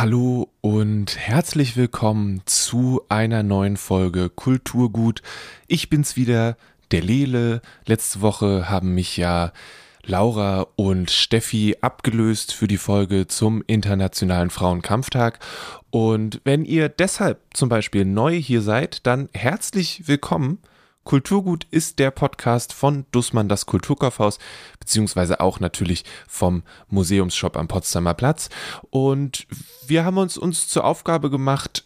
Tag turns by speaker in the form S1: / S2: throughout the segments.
S1: Hallo und herzlich willkommen zu einer neuen Folge Kulturgut. Ich bin's wieder, der Lele. Letzte Woche haben mich ja Laura und Steffi abgelöst für die Folge zum Internationalen Frauenkampftag. Und wenn ihr deshalb zum Beispiel neu hier seid, dann herzlich willkommen. Kulturgut ist der Podcast von Dussmann das Kulturkaufhaus, beziehungsweise auch natürlich vom Museumsshop am Potsdamer Platz. Und wir haben uns, uns zur Aufgabe gemacht,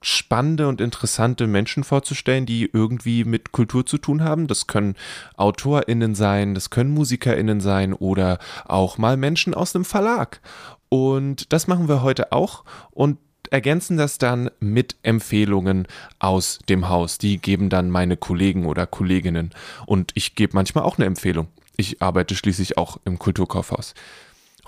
S1: spannende und interessante Menschen vorzustellen, die irgendwie mit Kultur zu tun haben. Das können AutorInnen sein, das können MusikerInnen sein oder auch mal Menschen aus einem Verlag. Und das machen wir heute auch. Und ergänzen das dann mit Empfehlungen aus dem Haus. Die geben dann meine Kollegen oder Kolleginnen. Und ich gebe manchmal auch eine Empfehlung. Ich arbeite schließlich auch im Kulturkaufhaus.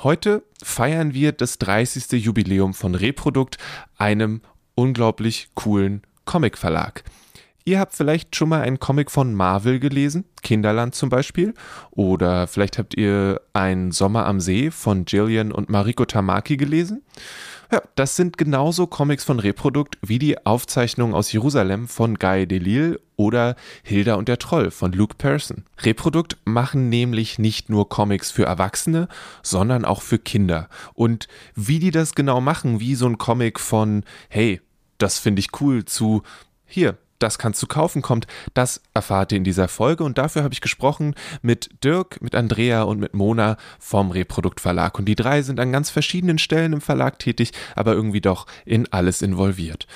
S1: Heute feiern wir das 30. Jubiläum von Reprodukt, einem unglaublich coolen Comicverlag. Ihr habt vielleicht schon mal einen Comic von Marvel gelesen, Kinderland zum Beispiel, oder vielleicht habt ihr einen Sommer am See von Jillian und Mariko Tamaki gelesen. Ja, das sind genauso Comics von Reprodukt wie die Aufzeichnungen aus Jerusalem von Guy Delisle oder Hilda und der Troll von Luke Pearson. Reprodukt machen nämlich nicht nur Comics für Erwachsene, sondern auch für Kinder. Und wie die das genau machen, wie so ein Comic von, hey, das finde ich cool, zu, hier, das kannst du kaufen kommt, das erfahrt ihr in dieser Folge und dafür habe ich gesprochen mit Dirk, mit Andrea und mit Mona vom Reprodukt Verlag und die drei sind an ganz verschiedenen Stellen im Verlag tätig, aber irgendwie doch in alles involviert.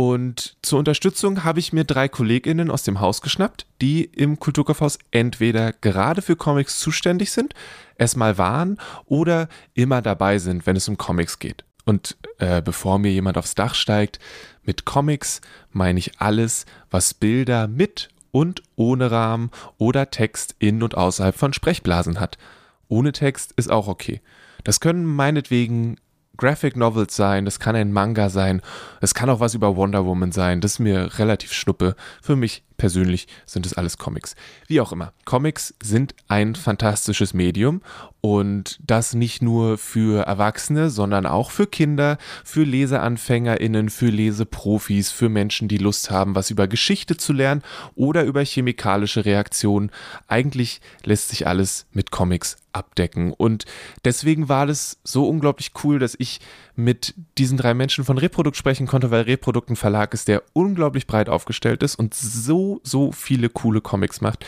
S1: Und zur Unterstützung habe ich mir drei KollegInnen aus dem Haus geschnappt, die im Kulturkaufhaus entweder gerade für Comics zuständig sind, es mal waren oder immer dabei sind, wenn es um Comics geht. Und äh, bevor mir jemand aufs Dach steigt, mit Comics meine ich alles, was Bilder mit und ohne Rahmen oder Text in und außerhalb von Sprechblasen hat. Ohne Text ist auch okay. Das können meinetwegen Graphic Novels sein, das kann ein Manga sein, es kann auch was über Wonder Woman sein, das ist mir relativ schnuppe. Für mich persönlich sind es alles Comics. Wie auch immer, Comics sind ein fantastisches Medium und das nicht nur für Erwachsene, sondern auch für Kinder, für Leseanfängerinnen, für Leseprofis, für Menschen, die Lust haben, was über Geschichte zu lernen oder über chemikalische Reaktionen. Eigentlich lässt sich alles mit Comics abdecken und deswegen war es so unglaublich cool, dass ich mit diesen drei Menschen von Reprodukt sprechen konnte, weil Reprodukt ein Verlag ist, der unglaublich breit aufgestellt ist und so, so viele coole Comics macht.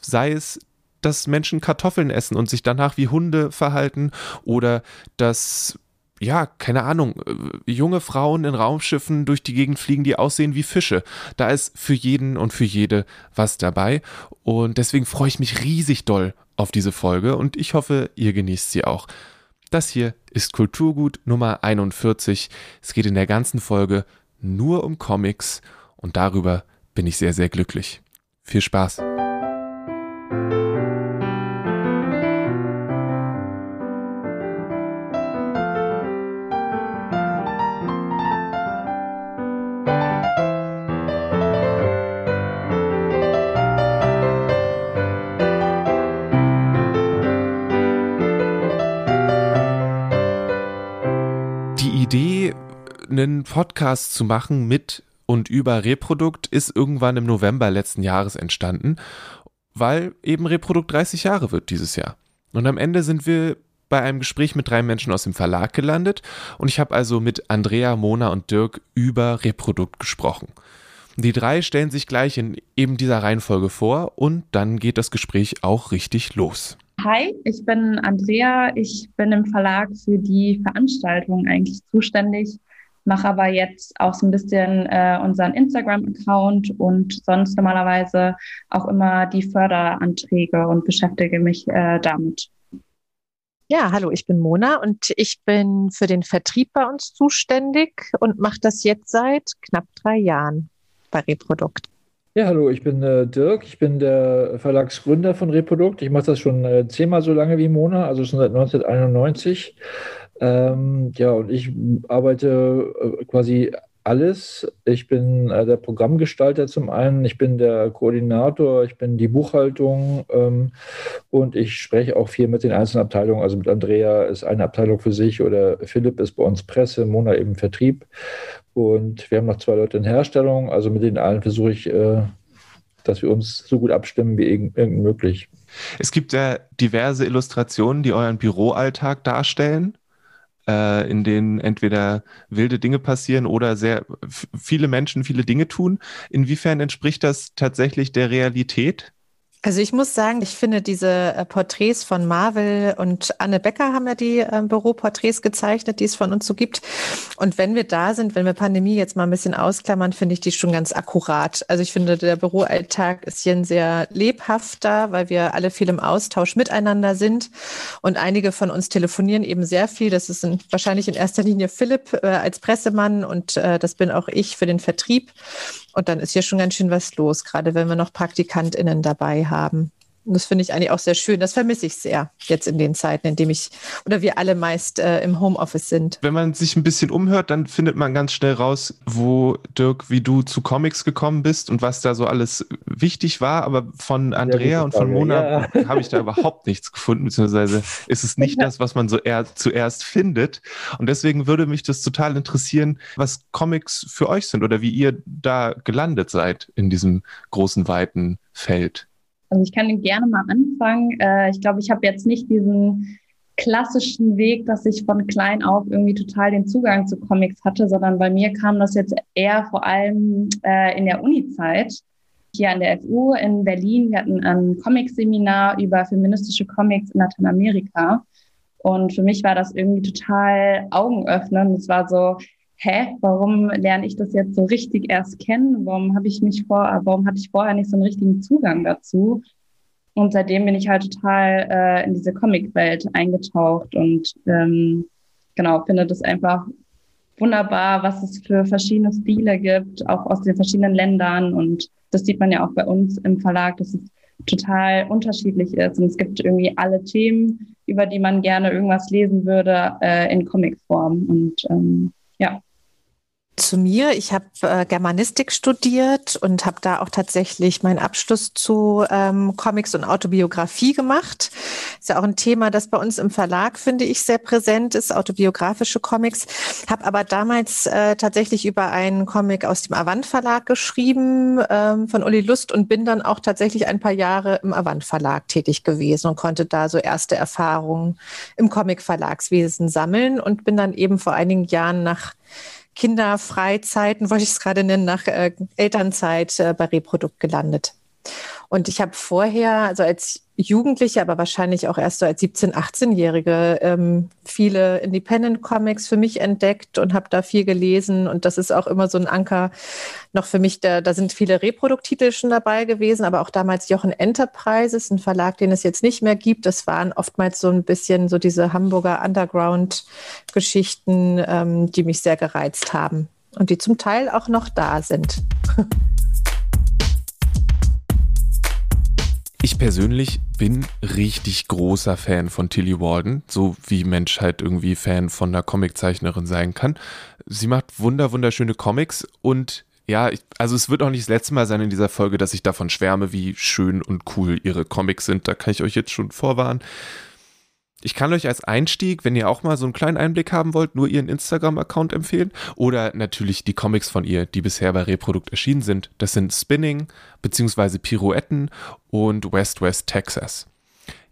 S1: Sei es, dass Menschen Kartoffeln essen und sich danach wie Hunde verhalten oder dass ja, keine Ahnung, äh, junge Frauen in Raumschiffen durch die Gegend fliegen, die aussehen wie Fische. Da ist für jeden und für jede was dabei. Und deswegen freue ich mich riesig doll auf diese Folge und ich hoffe, ihr genießt sie auch. Das hier ist Kulturgut Nummer 41. Es geht in der ganzen Folge nur um Comics und darüber bin ich sehr, sehr glücklich. Viel Spaß! Podcast zu machen mit und über Reprodukt ist irgendwann im November letzten Jahres entstanden, weil eben Reprodukt 30 Jahre wird dieses Jahr. Und am Ende sind wir bei einem Gespräch mit drei Menschen aus dem Verlag gelandet und ich habe also mit Andrea, Mona und Dirk über Reprodukt gesprochen. Die drei stellen sich gleich in eben dieser Reihenfolge vor und dann geht das Gespräch auch richtig los.
S2: Hi, ich bin Andrea. Ich bin im Verlag für die Veranstaltung eigentlich zuständig mache aber jetzt auch so ein bisschen äh, unseren Instagram-Account und sonst normalerweise auch immer die Förderanträge und beschäftige mich äh, damit.
S3: Ja, hallo, ich bin Mona und ich bin für den Vertrieb bei uns zuständig und mache das jetzt seit knapp drei Jahren bei Reprodukt.
S4: Ja, hallo, ich bin äh, Dirk, ich bin der Verlagsgründer von Reprodukt. Ich mache das schon äh, zehnmal so lange wie Mona, also schon seit 1991. Ähm, ja, und ich arbeite äh, quasi alles. Ich bin äh, der Programmgestalter zum einen, ich bin der Koordinator, ich bin die Buchhaltung ähm, und ich spreche auch viel mit den einzelnen Abteilungen. Also mit Andrea ist eine Abteilung für sich oder Philipp ist bei uns Presse, Mona eben Vertrieb. Und wir haben noch zwei Leute in Herstellung. Also mit denen allen versuche ich, äh, dass wir uns so gut abstimmen wie irgend, irgend möglich.
S1: Es gibt ja diverse Illustrationen, die euren Büroalltag darstellen äh, in denen entweder wilde Dinge passieren oder sehr viele Menschen viele Dinge tun. Inwiefern entspricht das tatsächlich der Realität?
S3: Also ich muss sagen, ich finde diese äh, Porträts von Marvel und Anne Becker haben ja die äh, Büroporträts gezeichnet, die es von uns so gibt. Und wenn wir da sind, wenn wir Pandemie jetzt mal ein bisschen ausklammern, finde ich die schon ganz akkurat. Also ich finde, der Büroalltag ist hier ein sehr lebhafter, weil wir alle viel im Austausch miteinander sind. Und einige von uns telefonieren eben sehr viel. Das ist in, wahrscheinlich in erster Linie Philipp äh, als Pressemann und äh, das bin auch ich für den Vertrieb. Und dann ist hier schon ganz schön was los, gerade wenn wir noch PraktikantInnen dabei haben. Und das finde ich eigentlich auch sehr schön. Das vermisse ich sehr jetzt in den Zeiten, in denen ich oder wir alle meist äh, im Homeoffice sind.
S1: Wenn man sich ein bisschen umhört, dann findet man ganz schnell raus, wo Dirk, wie du zu Comics gekommen bist und was da so alles wichtig war. Aber von Andrea und von Mona ja. habe ich da überhaupt nichts gefunden, beziehungsweise ist es nicht das, was man so eher zuerst findet. Und deswegen würde mich das total interessieren, was Comics für euch sind oder wie ihr da gelandet seid in diesem großen, weiten Feld.
S2: Also ich kann gerne mal anfangen. Äh, ich glaube, ich habe jetzt nicht diesen klassischen Weg, dass ich von klein auf irgendwie total den Zugang zu Comics hatte, sondern bei mir kam das jetzt eher vor allem äh, in der Uni-Zeit. Hier an der FU in Berlin, wir hatten ein Comic-Seminar über feministische Comics in Lateinamerika. Und für mich war das irgendwie total augenöffnend. Es war so, hä, warum lerne ich das jetzt so richtig erst kennen? Warum habe ich mich vor, warum hatte ich vorher nicht so einen richtigen Zugang dazu? Und seitdem bin ich halt total äh, in diese Comic-Welt eingetaucht und ähm, genau, finde das einfach wunderbar, was es für verschiedene Stile gibt, auch aus den verschiedenen Ländern. Und das sieht man ja auch bei uns im Verlag, dass es total unterschiedlich ist. Und es gibt irgendwie alle Themen, über die man gerne irgendwas lesen würde, äh, in Comicform. Und ähm, ja
S3: zu mir. Ich habe äh, Germanistik studiert und habe da auch tatsächlich meinen Abschluss zu ähm, Comics und Autobiografie gemacht. Ist ja auch ein Thema, das bei uns im Verlag, finde ich, sehr präsent ist, autobiografische Comics. Habe aber damals äh, tatsächlich über einen Comic aus dem Avant Verlag geschrieben ähm, von Uli Lust und bin dann auch tatsächlich ein paar Jahre im Avant Verlag tätig gewesen und konnte da so erste Erfahrungen im Comic Verlagswesen sammeln und bin dann eben vor einigen Jahren nach Kinderfreizeiten, wollte ich es gerade nennen, nach äh, Elternzeit äh, bei Reprodukt gelandet. Und ich habe vorher, also als Jugendliche, aber wahrscheinlich auch erst so als 17-, 18-Jährige, ähm, viele Independent Comics für mich entdeckt und habe da viel gelesen. Und das ist auch immer so ein Anker noch für mich. Da, da sind viele Reproduktitel schon dabei gewesen, aber auch damals Jochen Enterprises, ein Verlag, den es jetzt nicht mehr gibt. Das waren oftmals so ein bisschen so diese Hamburger Underground-Geschichten, ähm, die mich sehr gereizt haben und die zum Teil auch noch da sind.
S1: Ich persönlich bin richtig großer Fan von Tilly Walden, so wie Mensch halt irgendwie Fan von einer Comiczeichnerin sein kann. Sie macht wunder wunderschöne Comics und ja, ich, also es wird auch nicht das letzte Mal sein in dieser Folge, dass ich davon schwärme, wie schön und cool ihre Comics sind. Da kann ich euch jetzt schon vorwarnen. Ich kann euch als Einstieg, wenn ihr auch mal so einen kleinen Einblick haben wollt, nur ihren Instagram-Account empfehlen. Oder natürlich die Comics von ihr, die bisher bei Reprodukt erschienen sind. Das sind Spinning bzw. Pirouetten und West West Texas.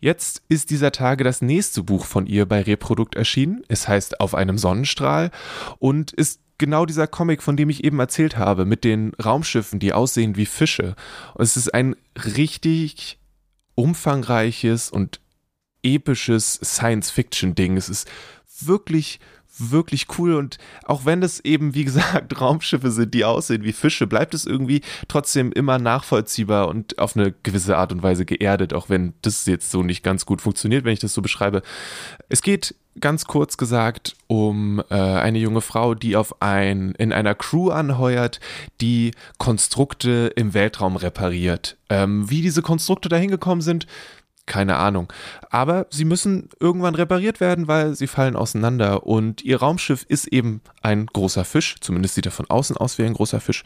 S1: Jetzt ist dieser Tage das nächste Buch von ihr bei Reprodukt erschienen. Es heißt Auf einem Sonnenstrahl und ist genau dieser Comic, von dem ich eben erzählt habe, mit den Raumschiffen, die aussehen wie Fische. Und es ist ein richtig umfangreiches und episches Science-Fiction-Ding. Es ist wirklich, wirklich cool und auch wenn es eben, wie gesagt, Raumschiffe sind, die aussehen wie Fische, bleibt es irgendwie trotzdem immer nachvollziehbar und auf eine gewisse Art und Weise geerdet, auch wenn das jetzt so nicht ganz gut funktioniert, wenn ich das so beschreibe. Es geht ganz kurz gesagt um äh, eine junge Frau, die auf ein in einer Crew anheuert, die Konstrukte im Weltraum repariert. Ähm, wie diese Konstrukte dahin gekommen sind, keine Ahnung. Aber sie müssen irgendwann repariert werden, weil sie fallen auseinander. Und ihr Raumschiff ist eben ein großer Fisch, zumindest sieht er von außen aus wie ein großer Fisch.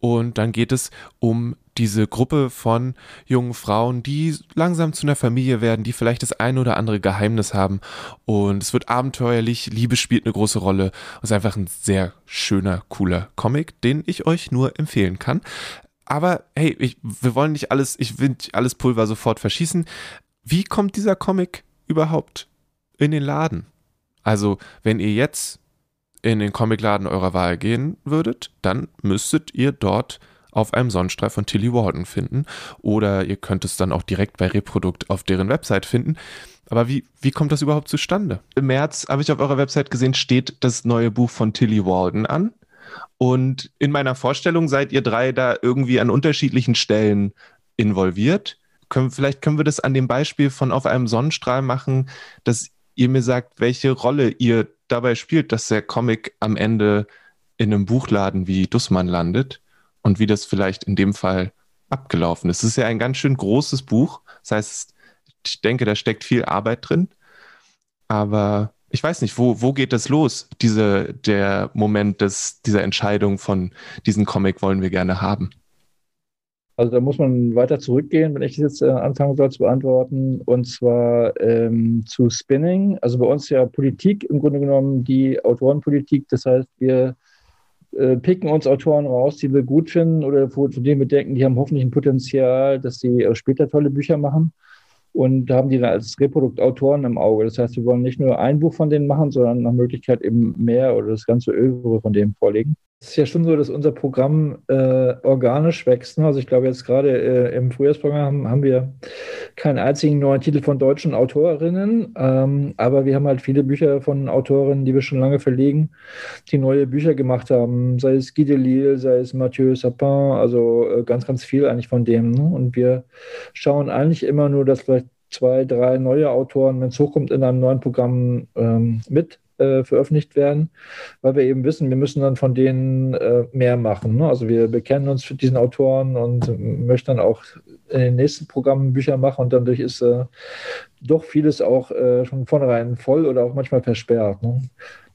S1: Und dann geht es um diese Gruppe von jungen Frauen, die langsam zu einer Familie werden, die vielleicht das ein oder andere Geheimnis haben. Und es wird abenteuerlich, Liebe spielt eine große Rolle. Es ist einfach ein sehr schöner, cooler Comic, den ich euch nur empfehlen kann. Aber hey, ich, wir wollen nicht alles, ich will nicht alles Pulver sofort verschießen. Wie kommt dieser Comic überhaupt in den Laden? Also, wenn ihr jetzt in den Comicladen eurer Wahl gehen würdet, dann müsstet ihr dort auf einem Sonnenstreif von Tilly Walden finden. Oder ihr könnt es dann auch direkt bei Reprodukt auf deren Website finden. Aber wie, wie kommt das überhaupt zustande? Im März habe ich auf eurer Website gesehen, steht das neue Buch von Tilly Walden an. Und in meiner Vorstellung seid ihr drei da irgendwie an unterschiedlichen Stellen involviert. Können, vielleicht können wir das an dem Beispiel von auf einem Sonnenstrahl machen, dass ihr mir sagt, welche Rolle ihr dabei spielt, dass der Comic am Ende in einem Buchladen wie Dussmann landet und wie das vielleicht in dem Fall abgelaufen ist. Es ist ja ein ganz schön großes Buch. Das heißt, ich denke, da steckt viel Arbeit drin. Aber ich weiß nicht, wo, wo geht das los, diese, der Moment des, dieser Entscheidung von diesen Comic wollen wir gerne haben?
S4: Also da muss man weiter zurückgehen, wenn ich das jetzt äh, anfangen soll zu beantworten, und zwar ähm, zu Spinning. Also bei uns ja Politik im Grunde genommen die Autorenpolitik. Das heißt, wir äh, picken uns Autoren raus, die wir gut finden oder von denen wir denken, die haben hoffentlich ein Potenzial, dass sie äh, später tolle Bücher machen und haben die dann als Reproduktautoren im Auge. Das heißt, wir wollen nicht nur ein Buch von denen machen, sondern nach Möglichkeit eben mehr oder das ganze Övre von denen vorlegen. Es ist ja schon so, dass unser Programm äh, organisch wächst. Ne? Also ich glaube, jetzt gerade äh, im Frühjahrsprogramm haben wir keinen einzigen neuen Titel von deutschen Autorinnen, ähm, aber wir haben halt viele Bücher von Autorinnen, die wir schon lange verlegen, die neue Bücher gemacht haben, sei es Guy Delisle, sei es Mathieu Sapin, also äh, ganz, ganz viel eigentlich von dem. Ne? Und wir schauen eigentlich immer nur, dass vielleicht zwei, drei neue Autoren, wenn es hochkommt, in einem neuen Programm ähm, mit äh, veröffentlicht werden, weil wir eben wissen, wir müssen dann von denen äh, mehr machen. Ne? Also wir bekennen uns für diesen Autoren und möchten dann auch in den nächsten Programmen Bücher machen und dadurch ist äh, doch vieles auch äh, schon vornherein voll oder auch manchmal versperrt. Ne?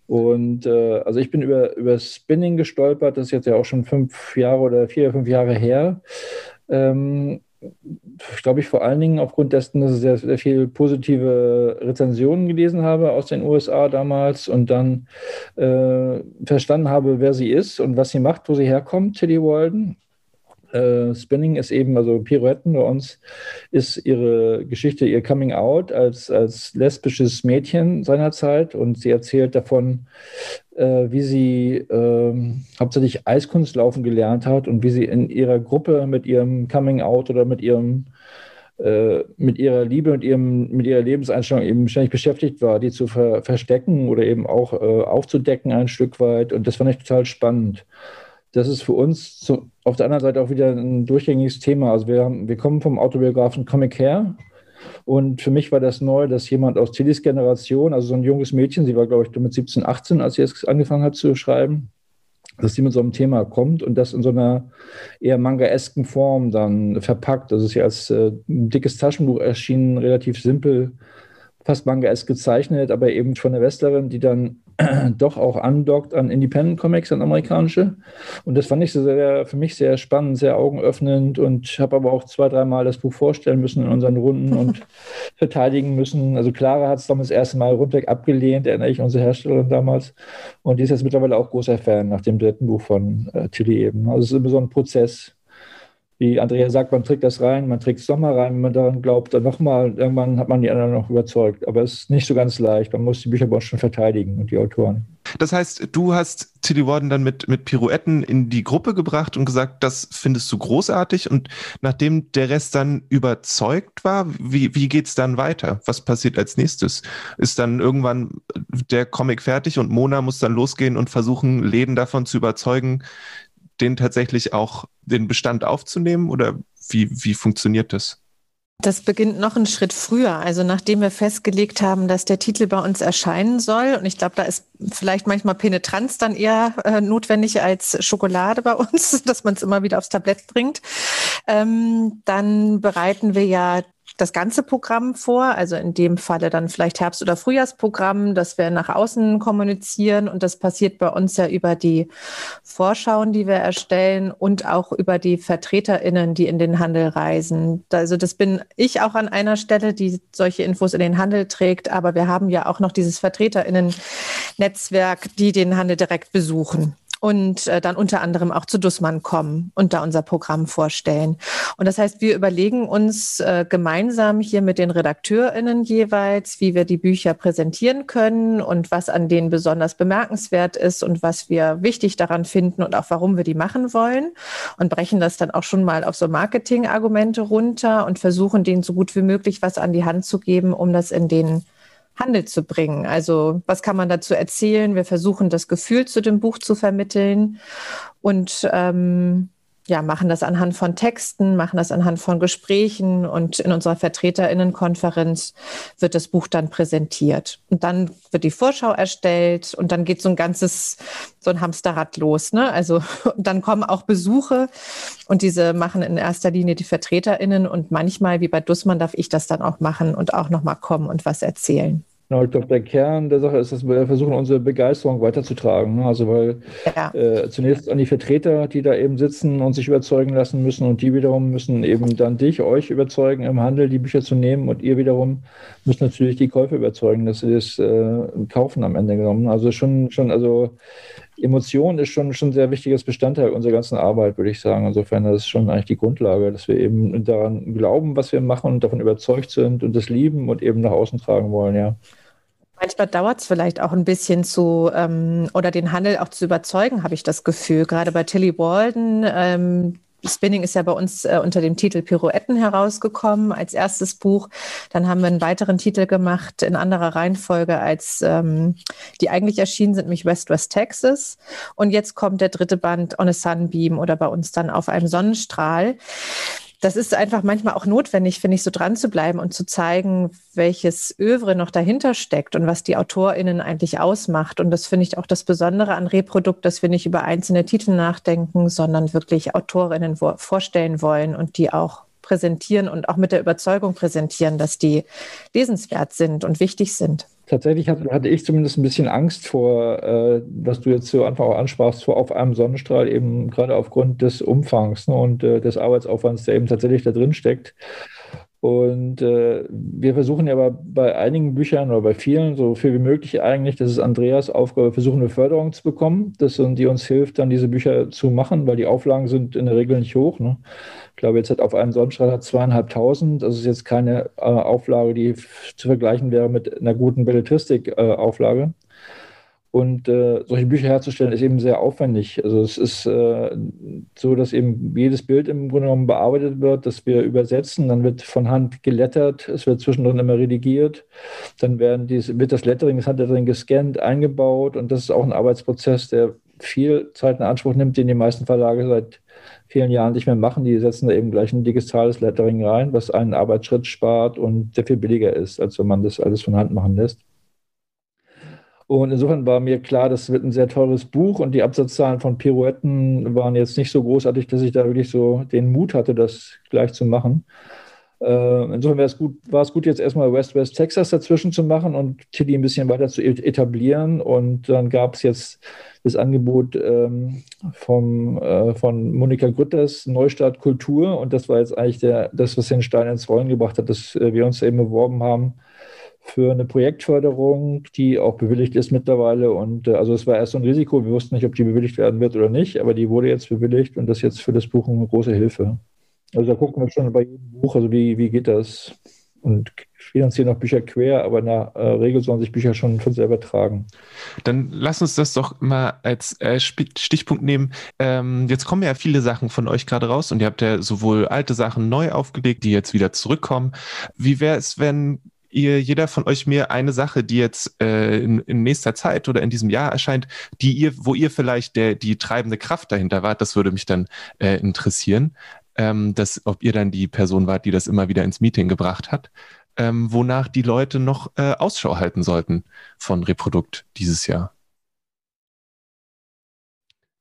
S4: Und äh, also ich bin über, über Spinning gestolpert, das ist jetzt ja auch schon fünf Jahre oder vier, fünf Jahre her. Ähm, glaube ich, vor allen Dingen aufgrund dessen, dass ich sehr, sehr viele positive Rezensionen gelesen habe aus den USA damals und dann äh, verstanden habe, wer sie ist und was sie macht, wo sie herkommt, Tilly Walden. Äh, Spinning ist eben, also Pirouetten bei uns, ist ihre Geschichte, ihr Coming Out als, als lesbisches Mädchen seinerzeit und sie erzählt davon, äh, wie sie äh, hauptsächlich Eiskunstlaufen gelernt hat und wie sie in ihrer Gruppe mit ihrem Coming Out oder mit ihrem äh, mit ihrer Liebe und ihrem, mit ihrer Lebenseinstellung eben ständig beschäftigt war, die zu ver verstecken oder eben auch äh, aufzudecken ein Stück weit. Und das fand ich total spannend das ist für uns zu, auf der anderen Seite auch wieder ein durchgängiges Thema. Also wir, haben, wir kommen vom Autobiografen Comic her. Und für mich war das neu, dass jemand aus Tillys Generation, also so ein junges Mädchen, sie war, glaube ich, mit 17, 18, als sie jetzt angefangen hat zu schreiben, dass sie mit so einem Thema kommt und das in so einer eher manga-esken Form dann verpackt. Das ist ja als äh, dickes Taschenbuch erschienen, relativ simpel, fast manga-esk gezeichnet, aber eben von der Westlerin, die dann doch auch andockt an Independent Comics, an amerikanische. Und das fand ich sehr, für mich sehr spannend, sehr augenöffnend und habe aber auch zwei, dreimal das Buch vorstellen müssen in unseren Runden und verteidigen müssen. Also Clara hat es damals das erste Mal rundweg abgelehnt, erinnere ich, unsere Herstellerin damals. Und die ist jetzt mittlerweile auch großer Fan nach dem dritten Buch von äh, Tilly eben. Also es ist immer so ein Prozess, wie Andrea sagt, man trägt das rein, man trägt es nochmal rein, wenn man daran glaubt, dann nochmal, irgendwann hat man die anderen noch überzeugt. Aber es ist nicht so ganz leicht. Man muss die Bücher schon verteidigen und die Autoren.
S1: Das heißt, du hast Tilly Warden dann mit, mit Pirouetten in die Gruppe gebracht und gesagt, das findest du großartig. Und nachdem der Rest dann überzeugt war, wie, wie geht es dann weiter? Was passiert als nächstes? Ist dann irgendwann der Comic fertig und Mona muss dann losgehen und versuchen, Läden davon zu überzeugen, den tatsächlich auch den Bestand aufzunehmen oder wie, wie funktioniert das?
S3: Das beginnt noch einen Schritt früher. Also nachdem wir festgelegt haben, dass der Titel bei uns erscheinen soll, und ich glaube, da ist vielleicht manchmal Penetranz dann eher äh, notwendig als Schokolade bei uns, dass man es immer wieder aufs Tablett bringt, ähm, dann bereiten wir ja das ganze Programm vor, also in dem Falle dann vielleicht Herbst- oder Frühjahrsprogramm, das wir nach außen kommunizieren. Und das passiert bei uns ja über die Vorschauen, die wir erstellen und auch über die VertreterInnen, die in den Handel reisen. Also das bin ich auch an einer Stelle, die solche Infos in den Handel trägt. Aber wir haben ja auch noch dieses VertreterInnen-Netzwerk, die den Handel direkt besuchen und äh, dann unter anderem auch zu Dussmann kommen und da unser Programm vorstellen. Und das heißt, wir überlegen uns äh, gemeinsam hier mit den RedakteurInnen jeweils, wie wir die Bücher präsentieren können und was an denen besonders bemerkenswert ist und was wir wichtig daran finden und auch warum wir die machen wollen und brechen das dann auch schon mal auf so Marketing-Argumente runter und versuchen denen so gut wie möglich was an die Hand zu geben, um das in den Handel zu bringen. Also was kann man dazu erzählen? Wir versuchen das Gefühl zu dem Buch zu vermitteln und ähm, ja, machen das anhand von Texten, machen das anhand von Gesprächen und in unserer Vertreterinnenkonferenz wird das Buch dann präsentiert. Und dann wird die Vorschau erstellt und dann geht so ein ganzes, so ein Hamsterrad los. Ne? Also dann kommen auch Besuche und diese machen in erster Linie die Vertreterinnen und manchmal, wie bei Dussmann, darf ich das dann auch machen und auch nochmal kommen und was erzählen.
S4: Genau, ich glaube, der Kern der Sache ist, dass wir versuchen, unsere Begeisterung weiterzutragen. Ne? Also, weil ja. äh, zunächst an die Vertreter, die da eben sitzen und sich überzeugen lassen müssen, und die wiederum müssen eben dann dich, euch überzeugen, im Handel die Bücher zu nehmen, und ihr wiederum müsst natürlich die Käufer überzeugen, dass sie das äh, kaufen am Ende genommen. Also, schon, schon, also, Emotion ist schon, schon ein sehr wichtiges Bestandteil unserer ganzen Arbeit, würde ich sagen. Insofern ist es schon eigentlich die Grundlage, dass wir eben daran glauben, was wir machen und davon überzeugt sind und das lieben und eben nach außen tragen wollen, ja.
S3: Manchmal dauert es vielleicht auch ein bisschen zu, ähm, oder den Handel auch zu überzeugen, habe ich das Gefühl. Gerade bei Tilly Walden, ähm, Spinning ist ja bei uns äh, unter dem Titel Pirouetten herausgekommen als erstes Buch. Dann haben wir einen weiteren Titel gemacht in anderer Reihenfolge als ähm, die eigentlich erschienen sind, nämlich West West Texas. Und jetzt kommt der dritte Band On a Sunbeam oder bei uns dann auf einem Sonnenstrahl das ist einfach manchmal auch notwendig, finde ich, so dran zu bleiben und zu zeigen, welches Övre noch dahinter steckt und was die AutorInnen eigentlich ausmacht. Und das finde ich auch das Besondere an Reprodukt, dass wir nicht über einzelne Titel nachdenken, sondern wirklich AutorInnen vorstellen wollen und die auch präsentieren und auch mit der Überzeugung präsentieren, dass die lesenswert sind und wichtig sind.
S4: Tatsächlich hatte ich zumindest ein bisschen Angst vor, äh, was du jetzt zu Anfang auch ansprachst, vor auf einem Sonnenstrahl, eben gerade aufgrund des Umfangs ne, und äh, des Arbeitsaufwands, der eben tatsächlich da drin steckt. Und äh, wir versuchen ja aber bei einigen Büchern oder bei vielen, so viel wie möglich eigentlich, das ist Andreas Aufgabe, versuchen eine Förderung zu bekommen, das, die uns hilft, dann diese Bücher zu machen, weil die Auflagen sind in der Regel nicht hoch. Ne? Ich glaube, jetzt hat auf einen Sonnenstrahl hat zweieinhalbtausend, das ist jetzt keine äh, Auflage, die zu vergleichen wäre mit einer guten Belletristik-Auflage. Äh, und äh, solche Bücher herzustellen ist eben sehr aufwendig. Also es ist äh, so, dass eben jedes Bild im Grunde genommen bearbeitet wird, dass wir übersetzen, dann wird von Hand gelettert, es wird zwischendrin immer redigiert, dann werden dies, wird das Lettering, das Handlettering gescannt, eingebaut und das ist auch ein Arbeitsprozess, der viel Zeit in Anspruch nimmt, den die meisten Verlage seit vielen Jahren nicht mehr machen. Die setzen da eben gleich ein digitales Lettering rein, was einen Arbeitsschritt spart und sehr viel billiger ist, als wenn man das alles von Hand machen lässt. Und insofern war mir klar, das wird ein sehr teures Buch und die Absatzzahlen von Pirouetten waren jetzt nicht so großartig, dass ich da wirklich so den Mut hatte, das gleich zu machen. Äh, insofern war es, gut, war es gut, jetzt erstmal West West Texas dazwischen zu machen und Tilly ein bisschen weiter zu etablieren. Und dann gab es jetzt das Angebot ähm, vom, äh, von Monika Grütters Neustart Kultur. Und das war jetzt eigentlich der, das, was den Stein ins Rollen gebracht hat, dass äh, wir uns eben beworben haben für eine Projektförderung, die auch bewilligt ist mittlerweile. Und äh, also es war erst so ein Risiko. Wir wussten nicht, ob die bewilligt werden wird oder nicht, aber die wurde jetzt bewilligt und das ist jetzt für das Buch eine große Hilfe. Also da gucken wir schon bei jedem Buch, also wie, wie geht das? Und finanzieren auch Bücher quer, aber in der äh, Regel sollen sich Bücher schon von selber tragen.
S1: Dann lass uns das doch mal als äh, Stichpunkt nehmen. Ähm, jetzt kommen ja viele Sachen von euch gerade raus und ihr habt ja sowohl alte Sachen neu aufgelegt, die jetzt wieder zurückkommen. Wie wäre es, wenn ihr jeder von euch mir eine Sache, die jetzt äh, in, in, nächster Zeit oder in diesem Jahr erscheint, die ihr, wo ihr vielleicht der, die treibende Kraft dahinter wart, das würde mich dann äh, interessieren, ähm, dass, ob ihr dann die Person wart, die das immer wieder ins Meeting gebracht hat, ähm, wonach die Leute noch äh, Ausschau halten sollten von Reprodukt dieses Jahr.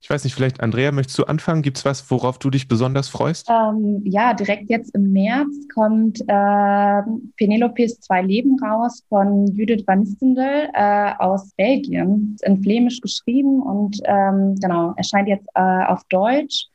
S1: Ich weiß nicht, vielleicht Andrea, möchtest du anfangen? Gibt es was, worauf du dich besonders freust?
S2: Ähm, ja, direkt jetzt im März kommt äh, Penelopes Zwei Leben raus von Judith van Nistendel äh, aus Belgien. Ist in Flämisch geschrieben und ähm, genau, erscheint jetzt äh, auf Deutsch.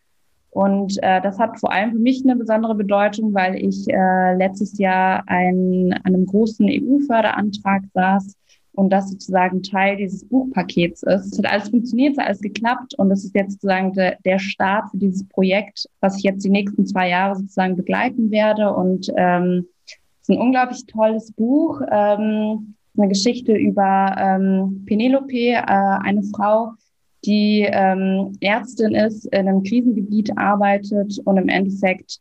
S2: Und äh, das hat vor allem für mich eine besondere Bedeutung, weil ich äh, letztes Jahr ein, an einem großen EU-Förderantrag saß und das sozusagen Teil dieses Buchpakets ist. Es hat alles funktioniert, es hat alles geklappt und es ist jetzt sozusagen de, der Start für dieses Projekt, was ich jetzt die nächsten zwei Jahre sozusagen begleiten werde. Und ähm, es ist ein unglaublich tolles Buch, ähm, eine Geschichte über ähm, Penelope, äh, eine Frau, die ähm, Ärztin ist, in einem Krisengebiet arbeitet und im Endeffekt